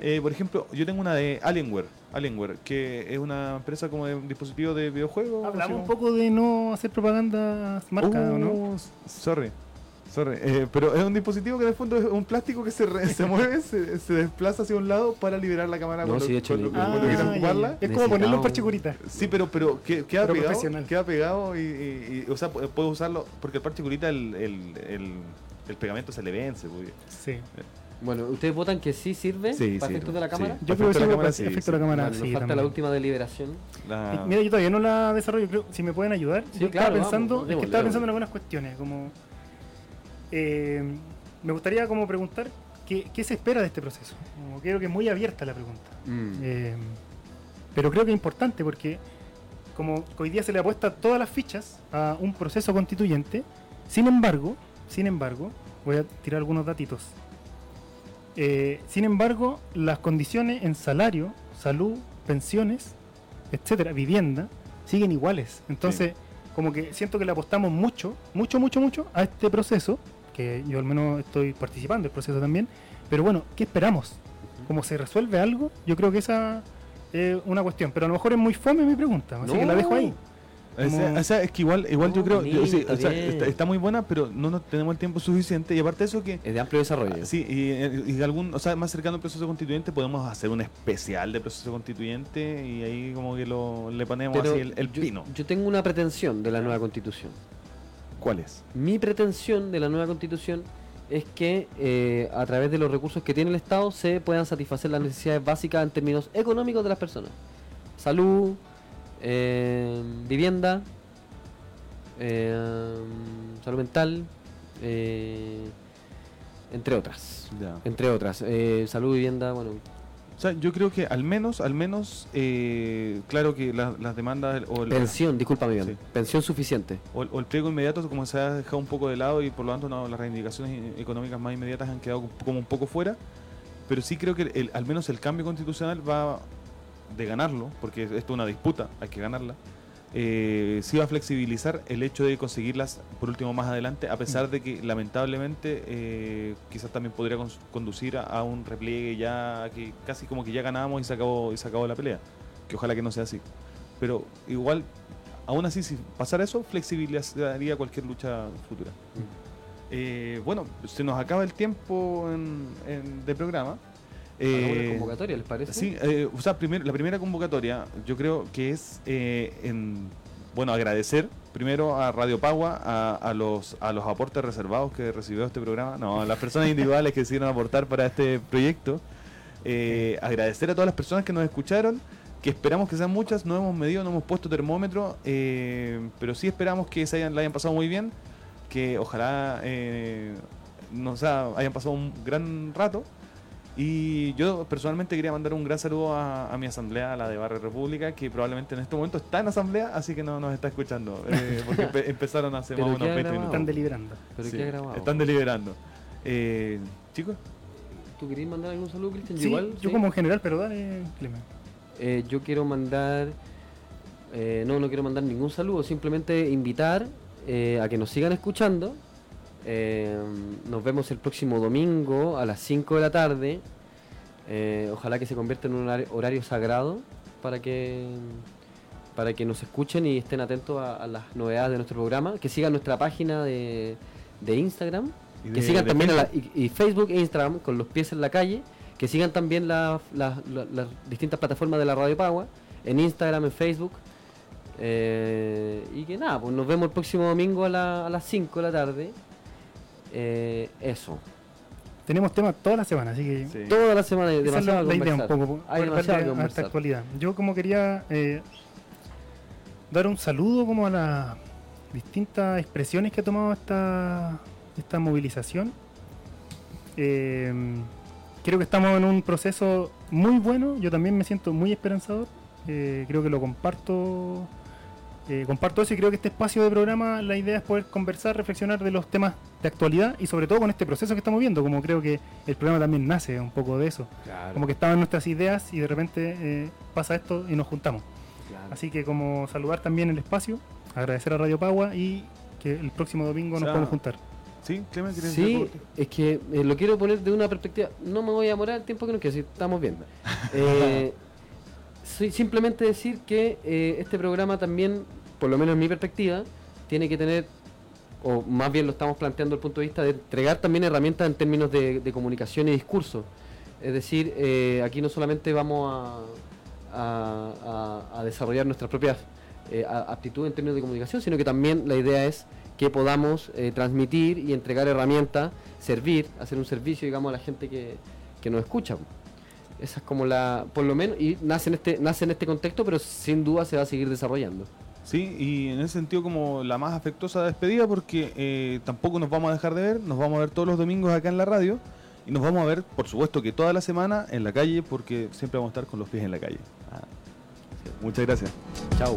Eh, por ejemplo, yo tengo una de Alienware, Alienware, que es una empresa como de un dispositivo de videojuegos. Hablamos un como- poco de no hacer propaganda marca, ¿o no? Uh, Sorry. Sorry, eh, pero es un dispositivo que en el fondo es un plástico que se, re- se mueve, se, se desplaza hacia un lado para liberar la cámara No, cuando, sí, de hecho, cuando- le- cuando Ah, quieran ocuparla. Es como ponerle un parche curita. Sí, pero, pero que- queda Pero pegado, queda pegado y, y- y, o sea, pu- puedo usarlo porque el parche curita el, el, el, el pegamento se le vence. pues. Sí. Bueno, ¿ustedes votan que sí sirve Sí, para sí, efectos de la sí. cámara? Yo creo que sí, cámara, efecto sí, efecto sí. de la cámara, nos falta también. la última deliberación. Mira, yo todavía no la desarrollo, creo, si me pueden ayudar. Sí, yo claro, estaba pensando, vamos, es que estaba pensando en algunas cuestiones, como eh, me gustaría como preguntar qué, qué se espera de este proceso. Como creo que es muy abierta la pregunta. Mm. Eh, pero creo que es importante porque como hoy día se le apuesta todas las fichas a un proceso constituyente, sin embargo, sin embargo, voy a tirar algunos datitos. Eh, sin embargo, las condiciones en salario, salud, pensiones etcétera, vivienda, siguen iguales. Entonces, como que siento que le apostamos mucho, mucho, mucho, mucho a este proceso, que yo al menos estoy participando del proceso también, pero bueno, ¿qué esperamos? ¿Cómo se resuelve algo? Yo creo que esa es una cuestión, pero a lo mejor es muy fome mi pregunta, así que la dejo ahí. O sea, es que igual, igual yo creo, está, muy buena, pero no nos tenemos el tiempo suficiente y aparte de eso que... Es de amplio desarrollo. Sí, y, y, algún, o sea, más cercano al proceso constituyente podemos hacer un especial de proceso constituyente y ahí como que lo, le ponemos así el, pino. Yo tengo una pretensión de la nueva constitución. ¿Cuál es? Mi pretensión de la nueva constitución es que eh, a través de los recursos que tiene el Estado se puedan satisfacer las necesidades básicas en términos económicos de las personas. Salud, eh, vivienda, eh, salud mental, entre otras. Entre otras. salud, vivienda, bueno, o sea, yo creo que al menos, al menos, eh, claro que las demandas... O pensión, disculpa bien, pensión suficiente. O, el pliego inmediato como se ha dejado un poco de lado y por lo tanto no, las reivindicaciones económicas más inmediatas han quedado como un poco fuera, pero sí creo que al menos el cambio constitucional va de ganarlo, porque esto es una disputa, hay que ganarla, eh, sí va a flexibilizar el hecho de conseguirlas por último más adelante, a pesar de que lamentablemente eh, quizás también podría conducir a, un repliegue ya que casi como que ya ganamos y se acabó y se acabó la pelea, que ojalá que no sea así. Pero igual, aún así, si pasara eso, flexibilizaría cualquier lucha futura. Mm. Eh, bueno, se nos acaba el tiempo de programa. Eh, convocatoria, ¿les parece? Sí, eh, o sea, la primera convocatoria yo creo que es eh, en, bueno, agradecer primero a Radio Pagua, a, los, a los aportes reservados que recibió este programa, no, a las personas individuales que decidieron aportar para este proyecto. Eh, agradecer a todas las personas que nos escucharon, que esperamos que sean muchas, no hemos medido, no hemos puesto termómetro, pero sí esperamos que se hayan, la hayan pasado muy bien, que ojalá nos hayan pasado un gran rato y yo personalmente quería mandar un gran saludo a, mi asamblea, a la de Barrio República, que probablemente en este momento está en asamblea, así que no nos está escuchando. Eh, porque empezaron hace más o menos 20 minutos. Están deliberando. Están deliberando. Eh, Chicos. ¿Tú querías mandar algún saludo, Cristian? Sí, igual, yo como en general, pero dale, eh, yo quiero mandar. Eh, no, no quiero mandar ningún saludo, simplemente invitar a que nos sigan escuchando eh, nos vemos el próximo domingo a las 5 de la tarde. Eh, ojalá que se convierta en un horario, sagrado para que para que nos escuchen y estén atentos a, las novedades de nuestro programa, que sigan nuestra página de, Instagram, que sigan también Facebook. y, Facebook e Instagram con los pies en la calle, que sigan también las distintas plataformas de la Radio Pagua, en Instagram, en Facebook. Eh, y que nada, pues nos vemos el próximo domingo a, a las 5 de la tarde eh, eso. Tenemos temas toda la semana, así que. Toda la semana hay demasiado la, idea un poco. Hay demasiado esta actualidad. Yo, como quería eh, dar un saludo como a las distintas expresiones que ha tomado esta, esta movilización. Eh, creo que estamos en un proceso muy bueno. Yo también me siento muy esperanzador. creo que lo comparto eh, comparto eso y creo que este espacio de programa, la idea es poder conversar, reflexionar de los temas de actualidad y sobre todo con este proceso que estamos viendo, como creo que el programa también nace un poco de eso. Como que estaban nuestras ideas y de repente eh, pasa esto y nos juntamos. Así que como saludar también el espacio, agradecer a Radio Pagua y que el próximo domingo nos podamos juntar. Sí, sí es que eh, lo quiero poner de una perspectiva, no me voy a demorar el tiempo que nos queda, si estamos viendo. simplemente decir que eh, este programa también, por lo menos en mi perspectiva, tiene que tener, o más bien lo estamos planteando desde el punto de vista de entregar también herramientas en términos de, comunicación y discurso. Es decir, eh, aquí no solamente vamos a, a, desarrollar nuestras propias eh, aptitudes en términos de comunicación, sino que también la idea es que podamos transmitir y entregar herramientas, servir, hacer un servicio, digamos, a la gente que, que nos escucha. Esa es como la, por lo menos, y nace en este, nace en este contexto, pero sin duda se va a seguir desarrollando. Sí, y en ese sentido como la más afectuosa despedida porque eh, tampoco nos vamos a dejar de ver, nos vamos a ver todos los domingos acá en la radio y nos vamos a ver, por supuesto que toda la semana en la calle porque siempre vamos a estar con los pies en la calle. Ah, muchas gracias. Chao.